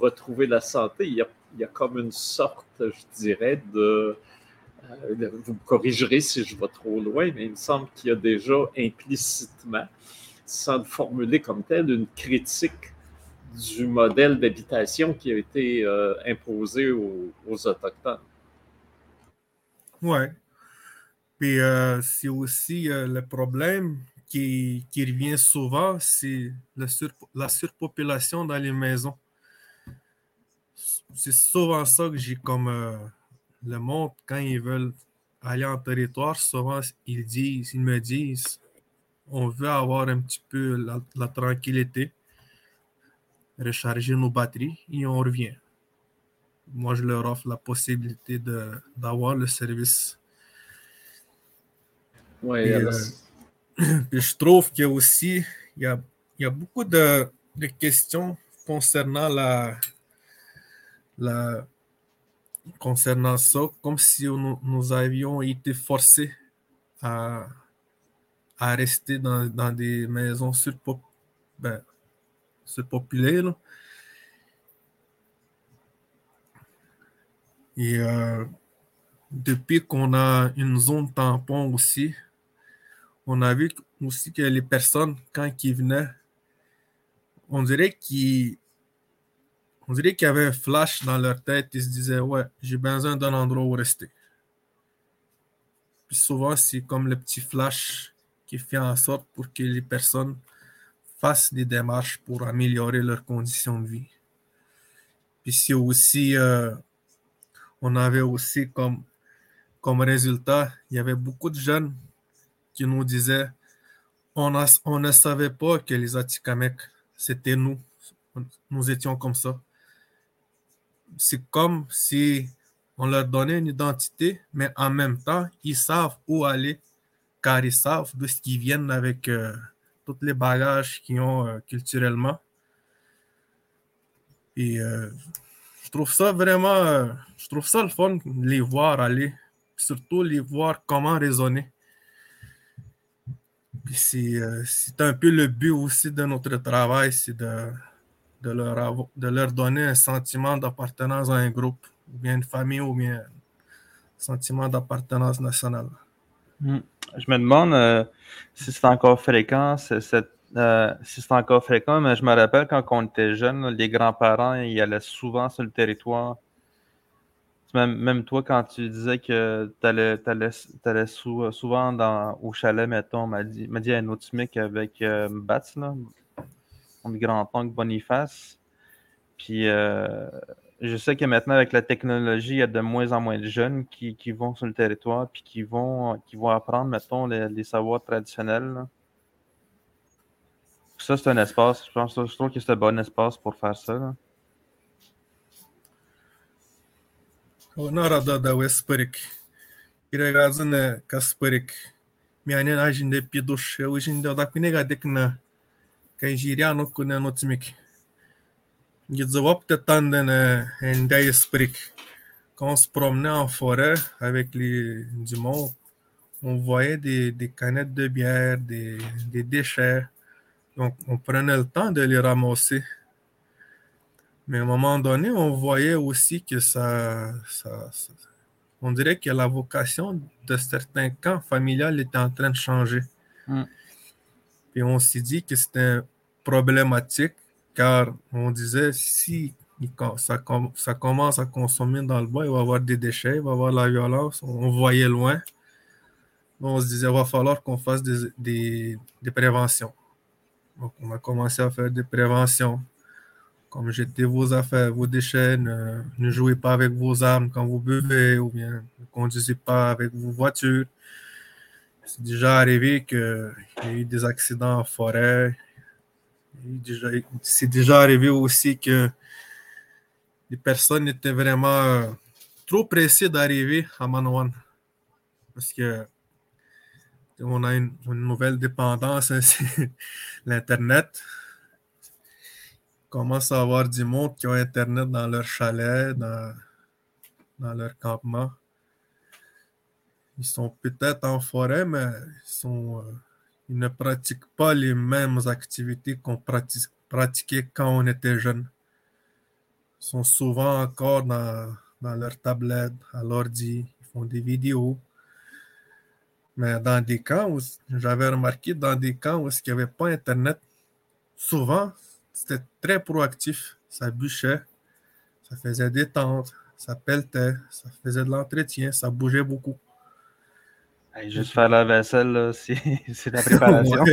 Speaker 2: retrouver la santé. Il y, a, comme une sorte, je dirais, de... euh, de- vous me corrigerez si je vais trop loin, mais il me semble qu'il y a déjà implicitement, sans le formuler comme tel, une critique du modèle d'habitation qui a été euh, imposé aux, aux Autochtones.
Speaker 3: ouais. Puis euh, c'est aussi euh, le problème qui, revient souvent, c'est la surpopulation dans les maisons. C'est souvent ça que j'ai comme euh, le monde, quand ils veulent aller en territoire, souvent ils disent, ils me disent, on veut avoir un petit peu la, la tranquillité, recharger nos batteries et on revient. Moi, je leur offre la possibilité d'avoir le service.
Speaker 2: Ouais,
Speaker 3: Et, euh, je trouve qu'il y a aussi il y a, il y a beaucoup de, de questions concernant la, la concernant ça, comme si nous, nous avions été forcés à, à rester dans, dans des maisons surpo- ben. Là. Et euh, depuis qu'on a une zone tampon aussi, on a vu aussi que les personnes, quand ils venaient, on dirait qu'ils on dirait qu'il y avait un flash dans leur tête. Ils se disaient, ouais, j'ai besoin d'un endroit où rester. Puis souvent, c'est comme le petit flash qui fait en sorte pour que les personnes fassent des démarches pour améliorer leurs conditions de vie. Puis c'est aussi, euh, on avait aussi comme, comme résultat, il y avait beaucoup de jeunes qui nous disaient, on, on ne savait pas que les Atikamekw, c'était nous. Nous étions comme ça c'est comme si on leur donnait une identité, mais en même temps, ils savent où aller, car ils savent de ce qu'ils viennent avec euh, tous les bagages qu'ils ont euh, culturellement. Et euh, je trouve ça vraiment, je trouve ça le fun les voir aller, surtout les voir comment raisonner. C'est un peu le but aussi de notre travail, c'est de, de leur, de leur donner un sentiment d'appartenance à un groupe, ou bien une famille, ou bien un sentiment d'appartenance nationale.
Speaker 1: Hmm. Je me demande euh, si c'est encore fréquent, euh, si c'est encore fréquent, mais je me rappelle quand on était jeune, les grands-parents, ils allaient souvent sur le territoire. Même, toi, quand tu disais que tu allais, souvent au chalet, mettons, m'a dit, dit un autre avec euh, Bats, mon grand-oncle Boniface. Puis euh, je sais que maintenant, avec la technologie, il y a de moins en moins de jeunes qui, vont sur le territoire puis qui vont, qui vont apprendre, mettons, les, savoirs traditionnels. Ça, c'est un espace. Je, trouve que c'est un bon espace pour faire ça.
Speaker 3: Narada da Westparik. Iragazına Kasparik. Yani ajinde piduş, ujinde odakune gadekna Kaijiriano kuna no timik. Gizawap tandene en Daysprik. Quand on se promenait en forêt avec les, du monde, on voyait des canettes de bière, des, des, déchets. Donc, on prenait le temps de les ramasser. Mais à un moment donné, on voyait aussi que ça, ça, ça on dirait que la vocation de certains camps familiales était en train de changer. Mm. Et on s'est dit que c'était problématique car on disait si ça, ça, commence à consommer dans le bois, il va y avoir des déchets, il va y avoir la violence. On voyait loin. On se disait qu'il va falloir qu'on fasse des, des, des, préventions. Donc, on a commencé à faire des préventions. Comme jetez vos affaires, vos déchets, ne, jouez pas avec vos armes quand vous buvez ou bien ne conduisez pas avec vos voitures. C'est déjà arrivé qu'il y a eu des accidents en forêt. C'est déjà arrivé aussi que les personnes étaient vraiment euh, trop pressées d'arriver à Manoan. Parce que on a une, nouvelle dépendance, hein, l'Internet. Commence à avoir du monde qui ont Internet dans leur chalet, dans, dans leur campement. Ils sont peut-être en forêt, mais euh, ils, ne pratiquent pas les mêmes activités qu'on pratiquait quand on était jeune. Ils sont souvent encore dans, leur tablette, à l'ordi, ils font des vidéos. Mais dans des camps où j'avais remarqué, dans des camps où il n'y avait pas Internet, souvent, c'était très proactif. Ça bûchait, ça faisait des tentes, ça pelletait, ça faisait de l'entretien, ça bougeait beaucoup
Speaker 1: juste faire la vaisselle, c'est la préparation.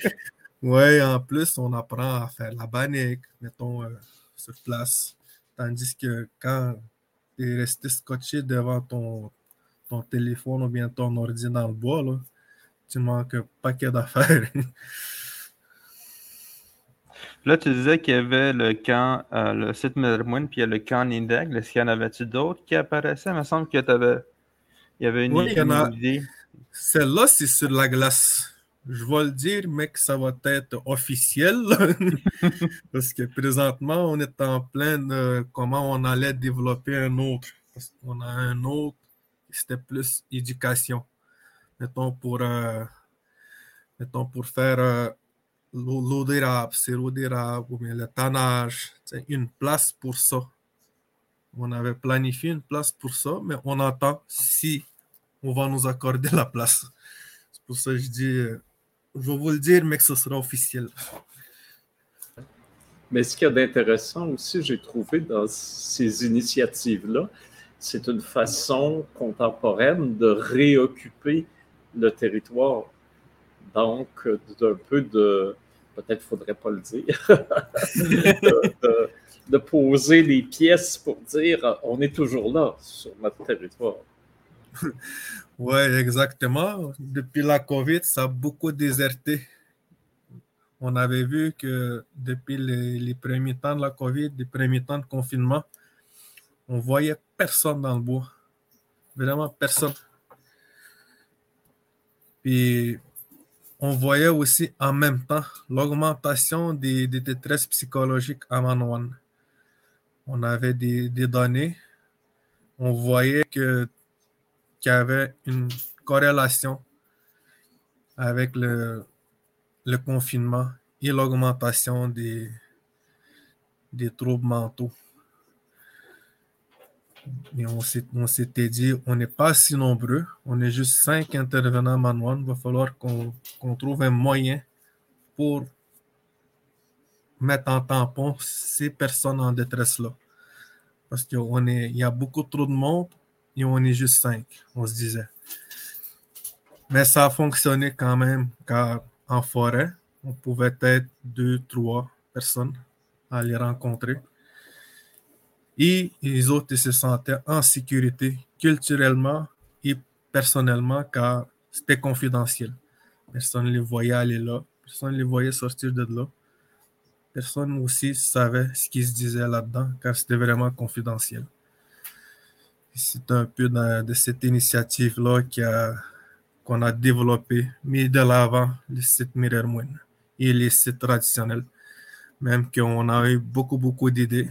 Speaker 3: oui, en plus, on apprend à faire la bannique, mettons, euh, sur place. Tandis que quand tu es resté scotché devant ton, ton téléphone ou bien ton ordi dans le bois, là, tu manques un paquet d'affaires.
Speaker 1: Là, tu disais qu'il y avait le camp, euh, le site Mermoun, puis il y a le camp Nindeg. Est-ce qu'il y en avait-tu d'autres qui apparaissaient? Il me semble que tu avais. Il y avait une,
Speaker 3: oui, a, idée. Celle-là, c'est sur la glace. Je vais le dire, mais que ça va être officiel. parce que présentement, on est en plein de comment on allait développer un autre. Parce qu'on a un autre, c'était plus éducation. Mettons pour, euh, mettons pour faire euh, l'eau d'érable, sirop d'érable ou bien le tannage, une place pour ça. On avait planifié une place pour ça, mais on attend si on va nous accorder la place. C'est pour ça que je dis, je vais vous le dire, mais que ce sera officiel.
Speaker 2: Mais ce qu'il y a d'intéressant aussi, j'ai trouvé dans ces initiatives-là, c'est une façon contemporaine de réoccuper le territoire. Donc, d'un peu de, peut-être faudrait pas le dire, de, poser les pièces pour dire on est toujours là sur notre territoire.
Speaker 3: Oui, exactement. Depuis la COVID, ça a beaucoup déserté. On avait vu que depuis les, les premiers temps de la COVID, les premiers temps de confinement, on voyait personne dans le bois. Vraiment personne. Puis on voyait aussi en même temps l'augmentation des, détresses psychologiques à Manouane. On avait des, données. On voyait qu'il y avait une corrélation avec le, confinement et l'augmentation des troubles mentaux. On s'était dit, on n'est pas si nombreux, on est juste cinq intervenants manuels. Il va falloir qu'on trouve un moyen pour mettre en tampon ces personnes en détresse-là. Parce qu'il y a beaucoup trop de monde et on est juste cinq, on se disait. Mais ça a fonctionné quand même, car en forêt, on pouvait être deux, trois personnes à les rencontrer et les autres se sentaient en sécurité culturellement et personnellement car c'était confidentiel. Personne ne les voyait aller là, personne ne les voyait sortir de là. Personne aussi savait ce qui se disait là-dedans car c'était vraiment confidentiel. C'est un peu de, cette initiative-là qu'on a, a développé, mis de l'avant le site Mirror et les sites traditionnels. Même qu'on a eu beaucoup, beaucoup d'idées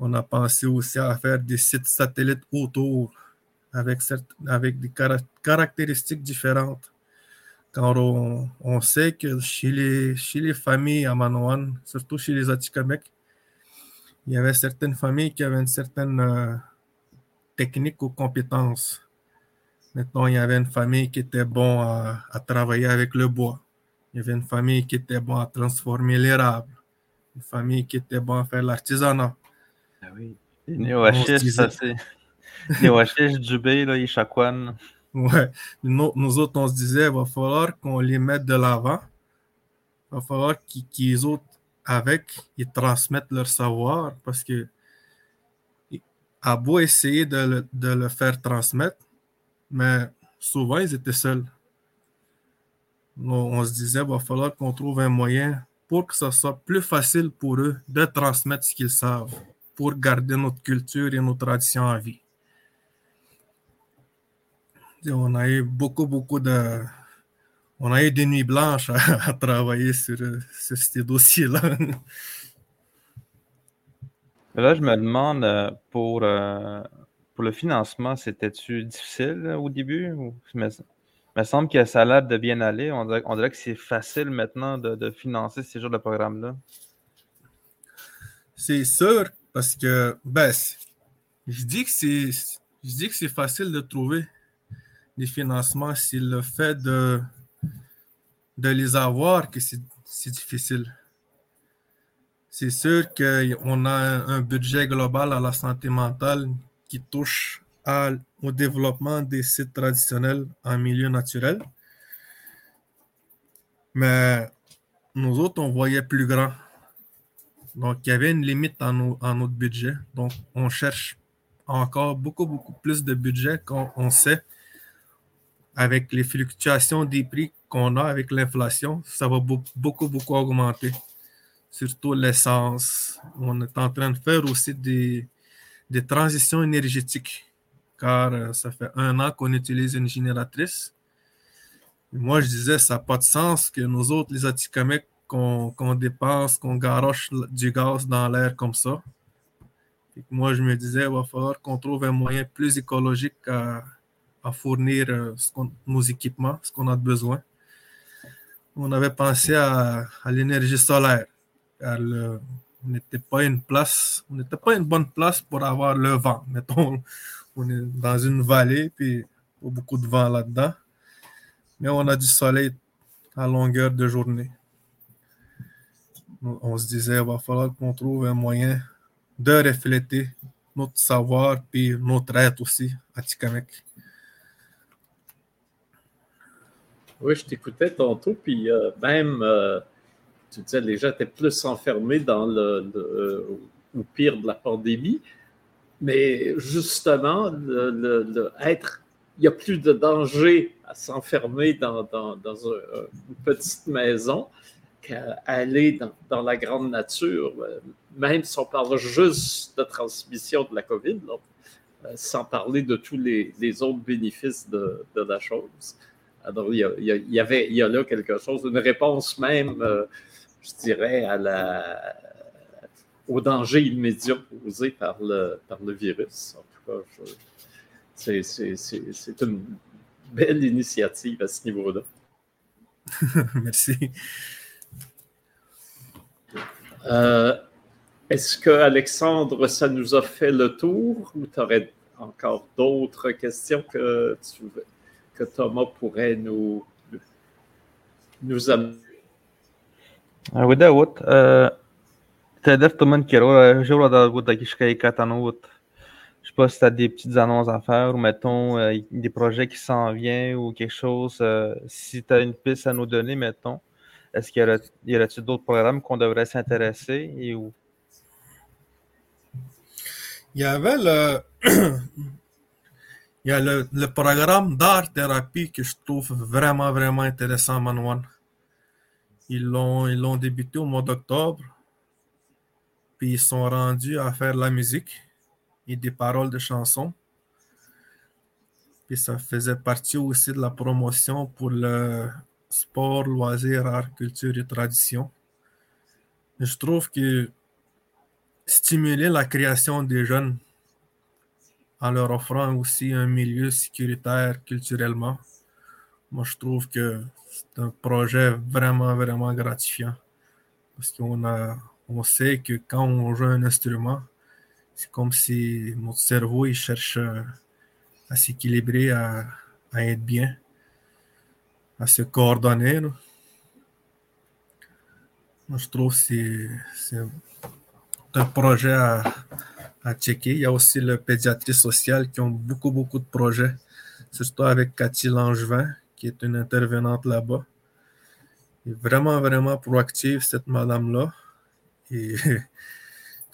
Speaker 3: on a pensé aussi à faire des sites satellites autour avec, des caractéristiques différentes. Quand on, sait que chez les, familles à surtout chez les Atikamek, il y avait certaines familles qui avaient une certaine euh, technique ou compétence. Maintenant, il y avait une famille qui était bon à, à, travailler avec le bois. Il y avait une famille qui était bon à transformer l'érable. Une famille qui était bon à faire l'artisanat.
Speaker 1: Ah oui. Les néo-hachis, ça c'est. Néo-hachis, Djubé, là.
Speaker 3: Ouais. Nous, nous, autres, on se disait, il va falloir qu'on les mette de l'avant. Il va falloir qu'ils autres, avec, ils transmettent leur savoir parce que à beau essayer de le, de le faire transmettre, mais souvent, ils étaient seuls. On, on se disait, il va falloir qu'on trouve un moyen pour que ce soit plus facile pour eux de transmettre ce qu'ils savent pour garder notre culture et nos traditions à vie. on a eu beaucoup, beaucoup de... On a eu des nuits blanches à, travailler sur, sur ces dossiers-là.
Speaker 1: Là, je me demande, euh, pour, euh, pour le financement, c'était-tu difficile au début? Il me semble que ça a l'air de bien aller. On dirait, que c'est facile maintenant de, de, financer ces genres de programmes-là.
Speaker 3: C'est sûr parce que, ben, je dis que c'est, je dis que c'est facile de trouver des financements. C'est le fait de, de les avoir que c'est, difficile. C'est sûr qu'on a un budget global à la santé mentale qui touche au développement des sites traditionnels en milieu naturel. Mais nous autres, on voyait plus grand. Donc, il y avait une limite en, notre budget. Donc, on cherche encore beaucoup, beaucoup plus de budget qu'on sait. Avec les fluctuations des prix qu'on a avec l'inflation, ça va beaucoup, beaucoup augmenter. Surtout l'essence. On est en train de faire aussi des, transitions énergétiques, car euh, ça fait un an qu'on utilise une génératrice. moi, je disais, ça n'a pas de sens que nous autres, les Atikamekw, qu'on dépense, qu'on garoche du gaz dans l'air comme ça. moi, je me disais, il va falloir qu'on trouve un moyen plus écologique à, fournir euh, nos équipements, ce qu'on a besoin. on avait pensé à, l'énergie solaire. Car on n'était pas une place, on n'était pas une bonne place pour avoir le vent. Mettons, on est dans une vallée, puis a beaucoup de vent là-dedans. Mais on a du soleil à longueur de journée. On se disait, il va falloir qu'on trouve un moyen de refléter notre savoir puis notre être aussi à Tikamek.
Speaker 2: Oui, je t'écoutais tantôt, puis euh, même, euh, tu disais, les gens étaient plus enfermés dans le, euh, au pire de la pandémie, mais justement, être, il n'y a plus de danger à s'enfermer dans, une petite maison qu'à aller dans, la grande nature, même si on parle juste de transmission de la COVID, sans parler de tous les, autres bénéfices de, la chose. Alors, il y, avait, il y a là quelque chose, une réponse même, euh, je dirais, au danger immédiat posé par le virus. En tout cas, c'est une belle initiative à ce niveau-là.
Speaker 3: Merci.
Speaker 2: Euh, est-ce que, Alexandre, ça nous a fait le tour ou tu aurais encore d'autres questions que tu veux? que Thomas pourrait nous, nous amener.
Speaker 1: وداود تهدفت من كيرو جولة داود داكي شكاي كاتانوت je sais pas si tu as des petites annonces à faire ou mettons euh, des projets qui s'en viennent ou quelque chose. Euh, si tu as une piste à nous donner, mettons, est-ce qu'il y aurait, y aurait-il d'autres programmes qu'on devrait s'intéresser et où?
Speaker 3: Il y avait le, Il y a le, programme d'art-thérapie que je trouve vraiment, vraiment intéressant, Manouane. Ils l'ont, ils l'ont débuté au mois d'octobre. Puis ils sont rendus à faire la musique et des paroles de chansons. Puis ça faisait partie aussi de la promotion pour le sport, loisirs, art, culture et tradition. Je trouve que stimuler la création des jeunes en leur offrant aussi un milieu sécuritaire culturellement. Moi, je trouve que c'est un projet vraiment, vraiment gratifiant. Parce qu'on a, on sait que quand on joue un instrument, c'est comme si notre cerveau il cherche à s'équilibrer, à, être bien, je trouve que c'est un projet à, checker. Il y a aussi le pédiatrie sociale qui ont beaucoup, beaucoup de projets, surtout avec Cathy Langevin, qui est une intervenante là-bas. est vraiment, vraiment proactive, cette madame-là. Et c'est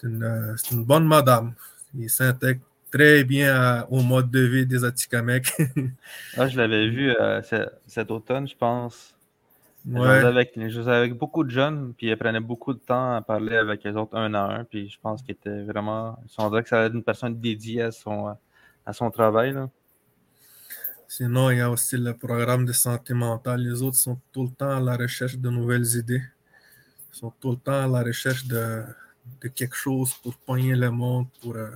Speaker 3: une, une, bonne madame. Il s'intègre très bien au mode de vie des Atikamekw.
Speaker 1: ah, je l'avais vu euh, cet automne, je pense. Ouais. Avec, je jouais avec beaucoup de jeunes, puis ils prenaient beaucoup de temps à parler avec les autres un à un, puis je pense qu'ils étaient vraiment. On dirait que ça une personne dédiée à son, à son travail. Là.
Speaker 3: Sinon, il y a aussi le programme de santé mentale. Les autres sont tout le temps à la recherche de nouvelles idées. Ils sont tout le temps à la recherche de, de quelque chose pour poigner le monde, pour, euh,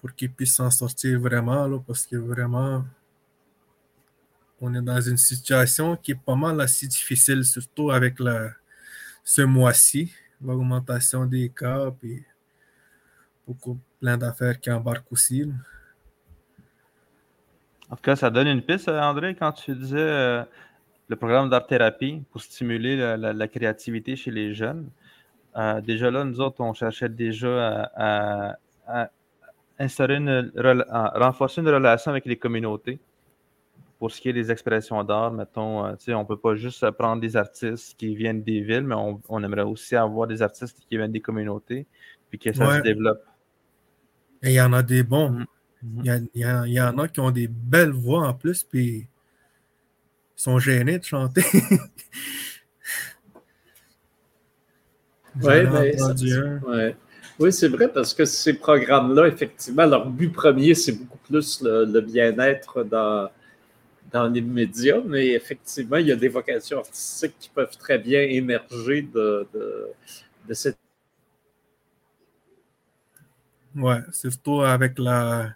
Speaker 3: pour qu'ils puissent s'en sortir vraiment, là, parce que vraiment, on est dans une situation qui est pas mal assez difficile, surtout avec ce mois-ci, l'augmentation des cas, puis beaucoup, plein d'affaires qui embarquent aussi.
Speaker 1: En tout cas, ça donne une piste, André, quand tu disais euh, le programme d'art-thérapie pour stimuler la, créativité chez les jeunes. Euh, déjà là, nous autres, on cherchait déjà à, instaurer une, à renforcer une relation avec les communautés pour ce qui est des expressions d'art, mettons, euh, on ne peut pas juste prendre des artistes qui viennent des villes, mais on, aimerait aussi avoir des artistes qui viennent des communautés, puis que ça se développe.
Speaker 3: Et il y en a des bons. Mm-hmm. Il, y en a qui ont des belles voix en plus, puis ils sont gênés de chanter.
Speaker 2: ouais, Oui, c'est vrai, parce que ces programmes-là, effectivement, leur but premier, c'est beaucoup plus le bien-être dans dans les médias, mais effectivement, il y a des vocations artistiques qui peuvent très bien émerger de, de, cette.
Speaker 3: Ouais, surtout avec la,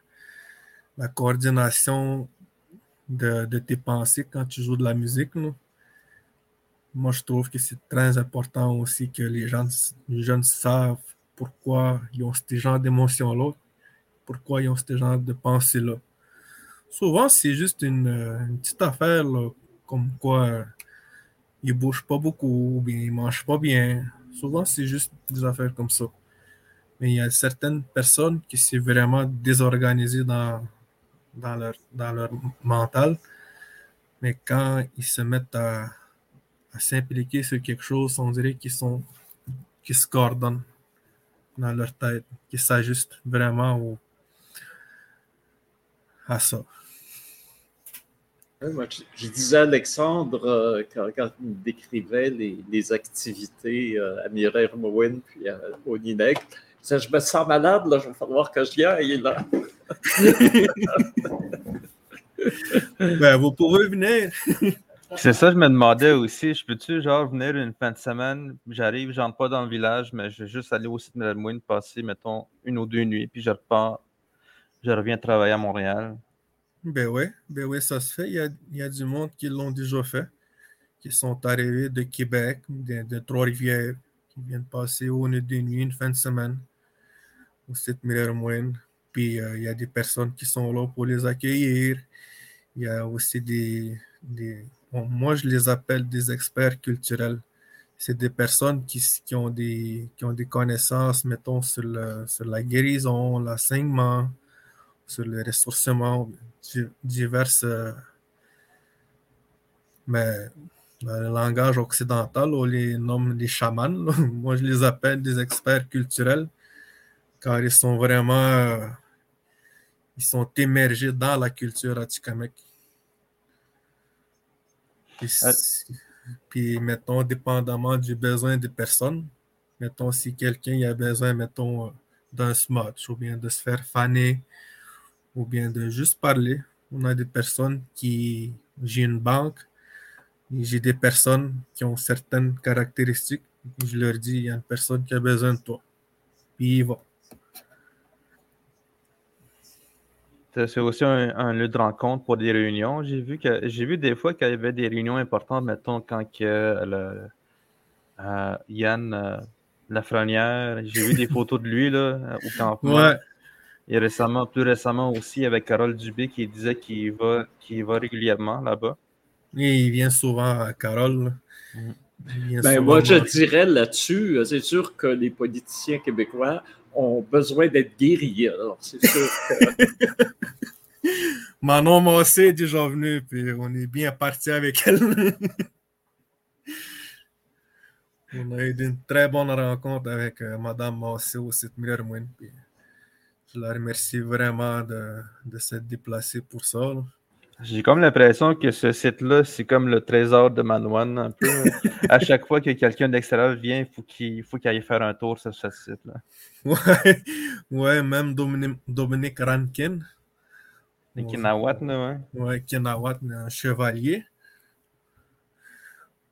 Speaker 3: la coordination de, tes pensées quand tu joues de la musique. moi, je trouve que c'est très important aussi que les gens, les jeunes savent pourquoi ils ont ce genre d'émotions-là, pourquoi ils ont ce genre de pensées-là. Souvent, c'est juste une, une, petite affaire, comme quoi ils ne bougent pas beaucoup, ou bien ils ne mangent pas bien. Souvent, c'est juste des affaires comme ça. Mais il y a certaines personnes qui sont vraiment désorganisées dans, leur, mental. Mais quand ils se mettent à, s'impliquer sur quelque chose, on dirait qu'ils qu'ils se coordonnent dans leur tête, qu'ils s'ajustent vraiment au, à ça.
Speaker 2: Moi, je, disais à Alexandre, euh, quand, quand, il décrivait les, les activités euh, à Mireille Mowen puis à Onineg, je, je me sens malade, là, je vais falloir que je y aille là.
Speaker 3: ben, vous pouvez venir.
Speaker 1: C'est ça, je me demandais aussi. Je peux-tu, genre, venir une fin de semaine? J'arrive, je rentre pas dans le village, mais je vais juste aller au site de la passer, mettons, une ou deux nuits, puis je repars. Je reviens travailler à Montréal.
Speaker 3: Ben oui, ben oui, ça se fait. Il y a, il y a du monde qui l'ont déjà fait, qui sont arrivés de Québec, de, de Trois-Rivières, qui viennent passer une ou deux nuits, une fin de semaine au site Miller Moine. Puis euh, il y a des personnes qui sont là pour les accueillir. Il y a aussi des moi je les appelle des experts culturels. C'est des personnes qui, ont des, connaissances, mettons, sur, le, sur la guérison, l'enseignement, sur le ressourcement, diverses. Euh, mais dans le langage occidental, on les nomme des chamans. Moi, je les appelle des experts culturels, car ils sont vraiment. Euh, ils sont émergés dans la culture atikamekw. Puis, puis, mettons, dépendamment du besoin des personnes, mettons, si quelqu'un a besoin, mettons, d'un smudge, ou bien de se faire faner, ou bien de juste parler, on a des personnes qui. J'ai une banque, j'ai des personnes qui ont certaines caractéristiques, je leur dis, il y a une personne qui a besoin de toi. Puis ils vont.
Speaker 1: C'est aussi un, un, lieu de rencontre pour des réunions. J'ai vu que j'ai vu des fois qu'il y avait des réunions importantes, mettons, quand que le, euh, Yann euh, Lafrenière, j'ai vu des photos de lui là, au campement.
Speaker 3: Ouais.
Speaker 1: Et récemment, plus récemment aussi avec Carole Dubé qui disait qu'il va, qu'il va régulièrement là-bas.
Speaker 3: Il vient souvent à Carole.
Speaker 2: Mm. Ben, moi, je dirais là-dessus, c'est sûr que les politiciens québécois ont besoin d'être guéris. Alors, c'est sûr.
Speaker 3: Manon Massé est déjà venue, puis on est bien parti avec elle. on a eu une très bonne rencontre avec euh, Madame Massé au site. Puis je la remercie vraiment de, de s'être déplacée pour ça.
Speaker 1: J'ai comme l'impression que ce site-là, c'est comme le trésor de Manouane, un peu. à chaque fois que quelqu'un d'extérieur vient, il faut qu'il faut qu'il aille faire un tour sur ce site-là.
Speaker 3: Ouais, ouais, même Dominique, Dominique Rankin.
Speaker 1: Kinawat,
Speaker 3: ouais. Ouais, Kinawat, un chevalier.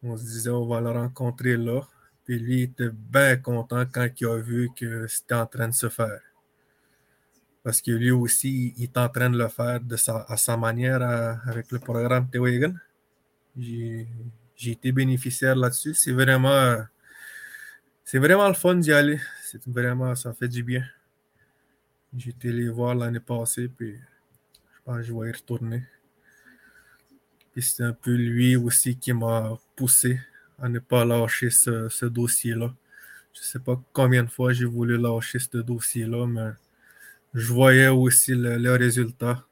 Speaker 3: On se disait, on va le rencontrer là. Puis lui, il était bien content quand il a vu que c'était en train de se faire parce que lui aussi, il est en train de le faire de sa, à sa manière à, avec le programme Tewagen. J'ai été bénéficiaire là-dessus. C'est vraiment, c'est vraiment le fun d'y aller. C'est vraiment, ça fait du bien. J'ai été les voir l'année passée, puis je pense que je vais y retourner. Puis c'est un peu lui aussi qui m'a poussé à ne pas lâcher ce, ce dossier-là. Je ne sais pas combien de fois j'ai voulu lâcher ce dossier-là, mais je voyais aussi le, le résultat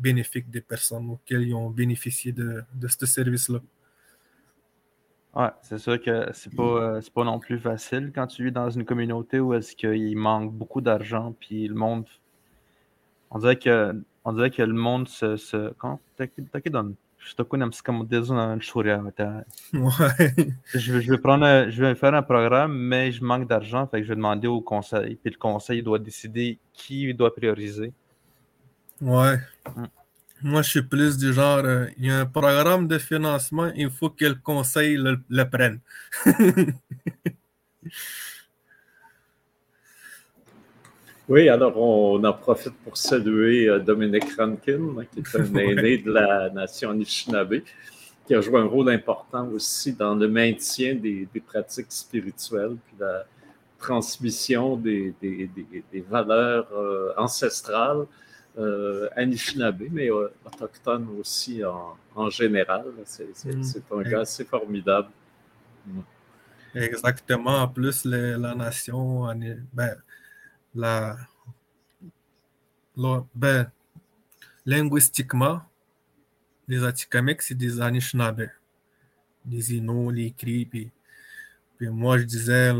Speaker 3: bénéfique des personnes auxquelles ils ont bénéficié de, ce service-là.
Speaker 1: Ouais, c'est sûr que c'est pas, euh, pas non plus facile quand tu vis dans une communauté où est-ce qu'il manque beaucoup d'argent, puis le monde. On dirait que, on dirait que le monde se. se comment? Je te connais comme
Speaker 3: Ouais.
Speaker 1: Je, je, vais prendre un, je vais faire un programme, mais je manque d'argent, fait que je vais demander au conseil. Puis le conseil doit décider qui doit prioriser.
Speaker 3: Ouais. Mm. Moi, je suis plus du genre, euh, il y a un programme de financement, il faut que le conseil le, le prenne.
Speaker 2: Oui, alors on en profite pour saluer Dominique Rankin, qui est un aîné de la nation Anishinaabe, qui a joué un rôle important aussi dans le maintien des, pratiques spirituelles, puis la transmission des, valeurs euh, ancestrales euh, Anishinaabe, mais euh, autochtones aussi en, général. C'est mm. un gars assez formidable.
Speaker 3: Exactement. En plus, la nation, ben, la, ben, linguistiquement, les Atikameks, c'est des Anishinaabe. Les Inuits, les Cris. Puis, moi, je disais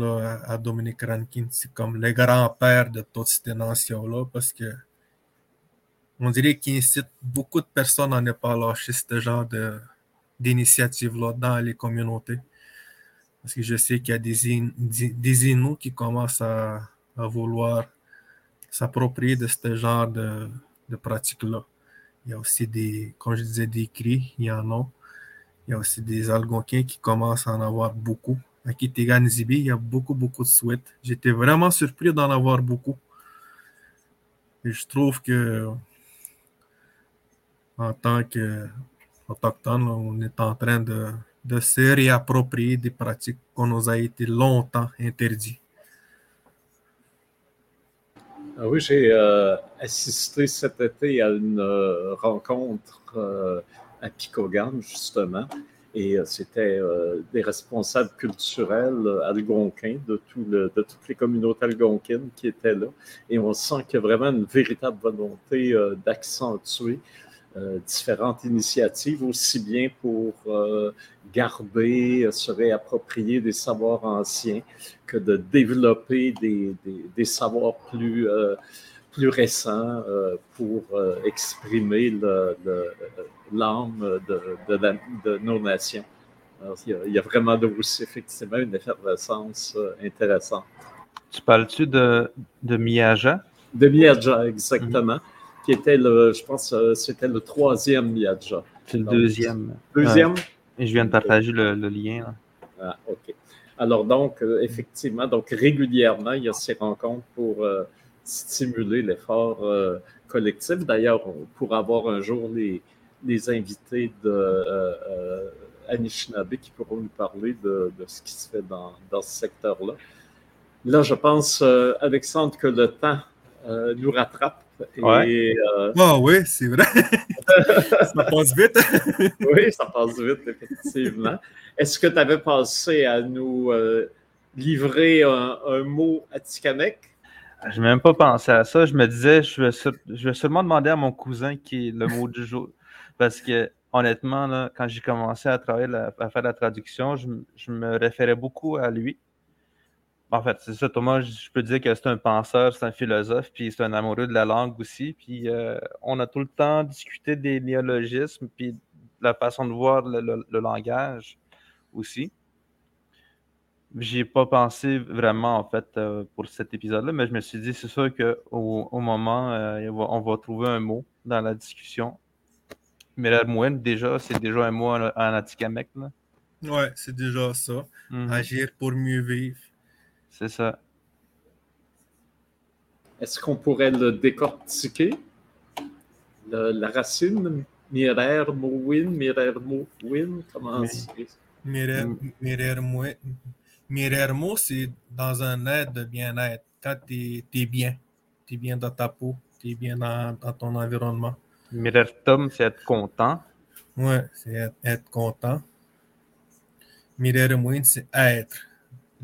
Speaker 3: à Dominique Rankin, c'est comme les grands-pères de toutes ces nations-là parce que on dirait qu'il incite beaucoup de personnes à ne pas lâcher ce genre d'initiative-là dans les communautés. Parce que je sais qu'il y a des, des, Inuits qui commencent à, vouloir s'approprier de ce genre de, pratiques-là. Il y a aussi des, comme je disais, des cris, il y en a. Il y a aussi des Algonquins qui commencent à en avoir beaucoup. À Kitegan-Zibi, il y a beaucoup, beaucoup de souhaits. J'étais vraiment surpris d'en avoir beaucoup. Et je trouve que en tant qu'Autochtones, on est en train de, de se réapproprier des pratiques qu'on nous a été longtemps interdites.
Speaker 2: Ah oui, j'ai euh, assisté cet été à une euh, rencontre euh, à Picogan, justement, et c'était des responsables culturels algonquins de, tout le, de toutes les communautés algonquines qui étaient là. Et on sent qu'il y a vraiment une véritable volonté d'accentuer euh, différentes initiatives, aussi bien pour euh, garder, se réapproprier des savoirs anciens que de développer des, des, savoirs plus, euh, plus récents pour exprimer l'âme de, de, de, nos nations. il, y a, vraiment de aussi effectivement une effervescence intéressante.
Speaker 1: Tu parles-tu de, de Miaja?
Speaker 2: De Miaja, exactement qui était le, je pense, euh, c'était le troisième Miadja.
Speaker 1: C'est le deuxième.
Speaker 2: Deuxième?
Speaker 1: Et je viens de partager le, lien.
Speaker 2: Ah, OK. Alors, donc, euh, effectivement, donc régulièrement, il y a ces rencontres pour euh, stimuler l'effort collectif. D'ailleurs, pour avoir un jour les, les invités de Anishinaabe qui pourront nous parler de, de, ce qui se fait dans, dans ce secteur-là. Là, je pense, Alexandre, que le temps nous rattrape.
Speaker 3: Et, euh, Ah oui, c'est vrai. ça passe vite.
Speaker 2: oui, ça passe vite, effectivement. Est-ce que tu avais pensé à nous euh, livrer un, mot à Tikamek?
Speaker 1: Je n'ai même pas pensé à ça. Je me disais, je vais, je vais seulement demander à mon cousin qui est le mot du jour. Parce que, honnêtement, là, quand j'ai commencé à travailler, à faire la traduction, je, je me référais beaucoup à lui. En fait, c'est ça, Thomas, je peux dire que c'est un penseur, c'est un philosophe, puis c'est un amoureux de la langue aussi. Puis euh, on a tout le temps discuté des néologismes, puis la façon de voir le, langage aussi. J'y ai pas pensé vraiment, en fait, euh, pour cet épisode-là, mais je me suis dit, c'est sûr qu'au au moment, euh, on va trouver un mot dans la discussion. Mais la moine, déjà, c'est déjà un mot en, en Atikamek.
Speaker 3: Ouais, c'est déjà ça. Mhm. Agir pour mieux vivre.
Speaker 1: C'est ça.
Speaker 2: Est-ce qu'on pourrait le décortiquer? la racine, mirer mowin, mirer mowin, comment c'est?
Speaker 3: Mirer mot, c'est dans un aide de bien-être. Quand tu es, bien, tu es bien dans ta peau, tu es bien dans, ton environnement.
Speaker 1: Mirer tom, c'est être content.
Speaker 3: Ouais, c'est être, content. Mirer mowin, c'est être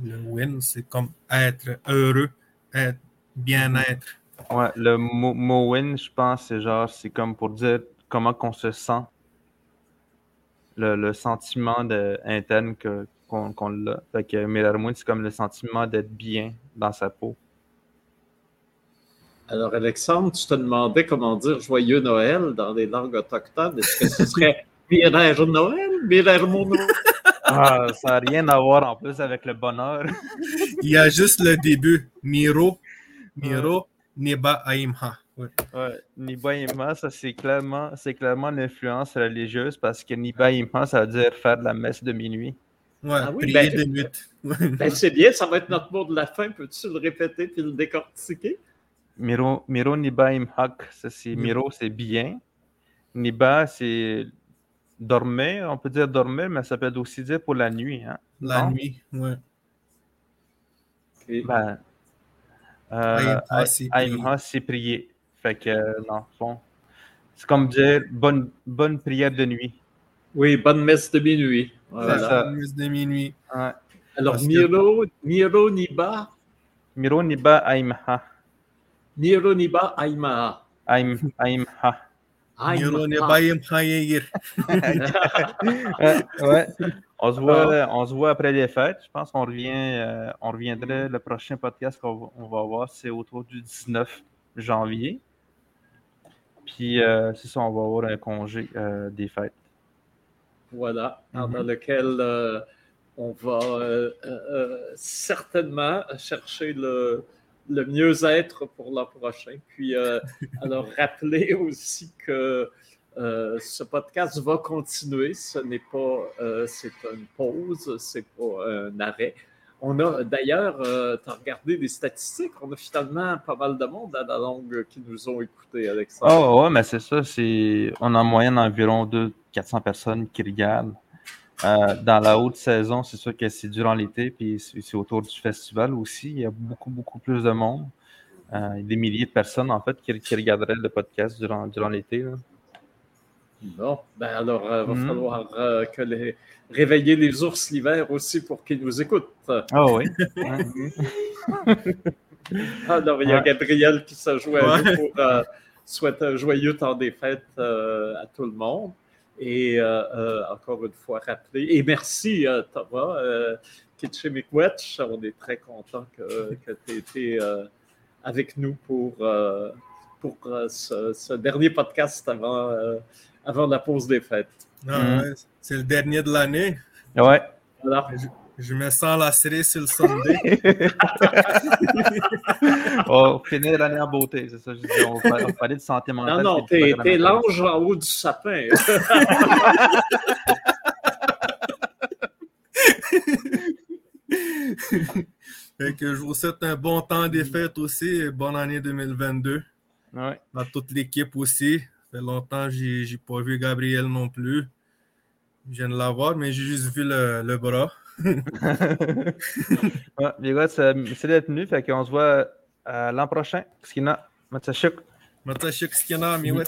Speaker 3: le win, c'est comme être heureux, être bien-être.
Speaker 1: Ouais, le mot, win, je pense, c'est genre, c'est comme pour dire comment qu'on se sent. Le, sentiment de, interne qu'on a. Fait que win, c'est comme le sentiment d'être bien dans sa peau.
Speaker 2: Alors, Alexandre, tu te demandais comment dire joyeux Noël dans les langues autochtones. Est-ce que ce serait Mirer Noël? Mirer Noël?
Speaker 1: Ah, ça n'a rien à voir en plus avec le bonheur.
Speaker 3: Il y a juste le début. Miro, Miro, Niba Aimha.
Speaker 1: Ouais. Niba Aimha, ça c'est clairement, c'est clairement l'influence religieuse parce que Niba Aimha, ça veut dire faire de la messe de minuit.
Speaker 3: Ouais, ah prier ben, de nuit.
Speaker 2: Ben, c'est bien, ça va être notre mot de la fin. Peux-tu le répéter puis le décortiquer?
Speaker 1: Miro, Miro Niba Imhak, ça c'est Miro, c'est bien. Niba, c'est dormir, on peut dire dormir, mais ça peut aussi dire pour la nuit. Hein?
Speaker 3: La
Speaker 1: Non?
Speaker 3: nuit, ouais.
Speaker 2: Et-
Speaker 1: Ben, euh,
Speaker 3: Aïmha, c'est prier.
Speaker 1: Fait que, euh, dans le fond, c'est comme dire bonne, bonne prière de nuit.
Speaker 2: oui, bonne messe de minuit. Voilà.
Speaker 1: ça.
Speaker 3: La messe de minuit.
Speaker 1: Ouais.
Speaker 2: Alors,
Speaker 3: Parce que-
Speaker 2: Miro, Miro Niba,
Speaker 1: Miro Niba Aïmha.
Speaker 2: Miro Niba Aïmaa.
Speaker 1: Aïm, Aïmha.
Speaker 3: Hayir.
Speaker 1: Ouais, ouais. On se voit, on se voit après les fêtes. Je pense qu'on revient, euh, on reviendrait. Le prochain podcast qu'on va, on va avoir, c'est autour du 19 janvier. Puis euh, c'est ça, on va avoir un congé euh, des fêtes.
Speaker 2: Voilà, dans
Speaker 3: Mhm.
Speaker 2: lequel euh, on va euh, euh, certainement chercher le, le mieux-être pour l'an prochain. Puis, euh, alors, rappeler aussi que euh, ce podcast va continuer. Ce n'est pas, euh, c'est une pause, c'est pas un arrêt. On a d'ailleurs, tu as regardé des statistiques, on a finalement pas mal de monde à la longue qui nous ont écoutés, Alexandre.
Speaker 1: Oh, ouais, mais c'est ça. C'est, on a en moyenne environ 200-400 personnes qui regardent. Euh, dans la haute saison, c'est sûr que c'est durant l'été, puis c'est autour du festival aussi. Il y a beaucoup, beaucoup plus de monde. Euh, des milliers de personnes, en fait, qui, qui regarderaient le podcast durant, durant l'été.
Speaker 2: Bon, ben alors, il va
Speaker 1: Mhm.
Speaker 2: falloir euh, que les... réveiller les ours l'hiver aussi pour qu'ils nous écoutent.
Speaker 1: Ah oui.
Speaker 2: Alors, il y a. Gabriel qui se joue à nous
Speaker 3: Ouais.
Speaker 2: pour euh, souhaiter un joyeux temps des fêtes euh, à tout le monde. Et euh, euh, encore une fois, rappeler. Et merci, euh, Thomas euh, Kitchemikwetch. On est très content que, que tu aies été euh, avec nous pour, euh, pour euh, ce, ce dernier podcast avant, euh, avant la pause des fêtes.
Speaker 3: Ah, C'est le dernier de l'année.
Speaker 1: Ouais.
Speaker 3: Je me sens la série sur le Sunday.
Speaker 1: On va finir l'année en beauté, c'est ça. je dis. On va, parler de santé
Speaker 2: Non,
Speaker 1: mentale.
Speaker 2: non,
Speaker 1: de
Speaker 2: t'es l'ange en haut du sapin.
Speaker 3: Fait que je vous souhaite un bon temps des fêtes aussi et bonne année 2022
Speaker 1: Ouais.
Speaker 3: à toute l'équipe aussi. Ça fait longtemps que j'ai j'ai pas vu Gabriel non plus. Je viens de l'avoir, mais j'ai juste vu le, le bras.
Speaker 1: ouais, les gars, c'est- merci d'être venus. Fait qu'on se voit euh, l'an prochain. Skina, Matsashuk.
Speaker 3: Matashik skina, miwet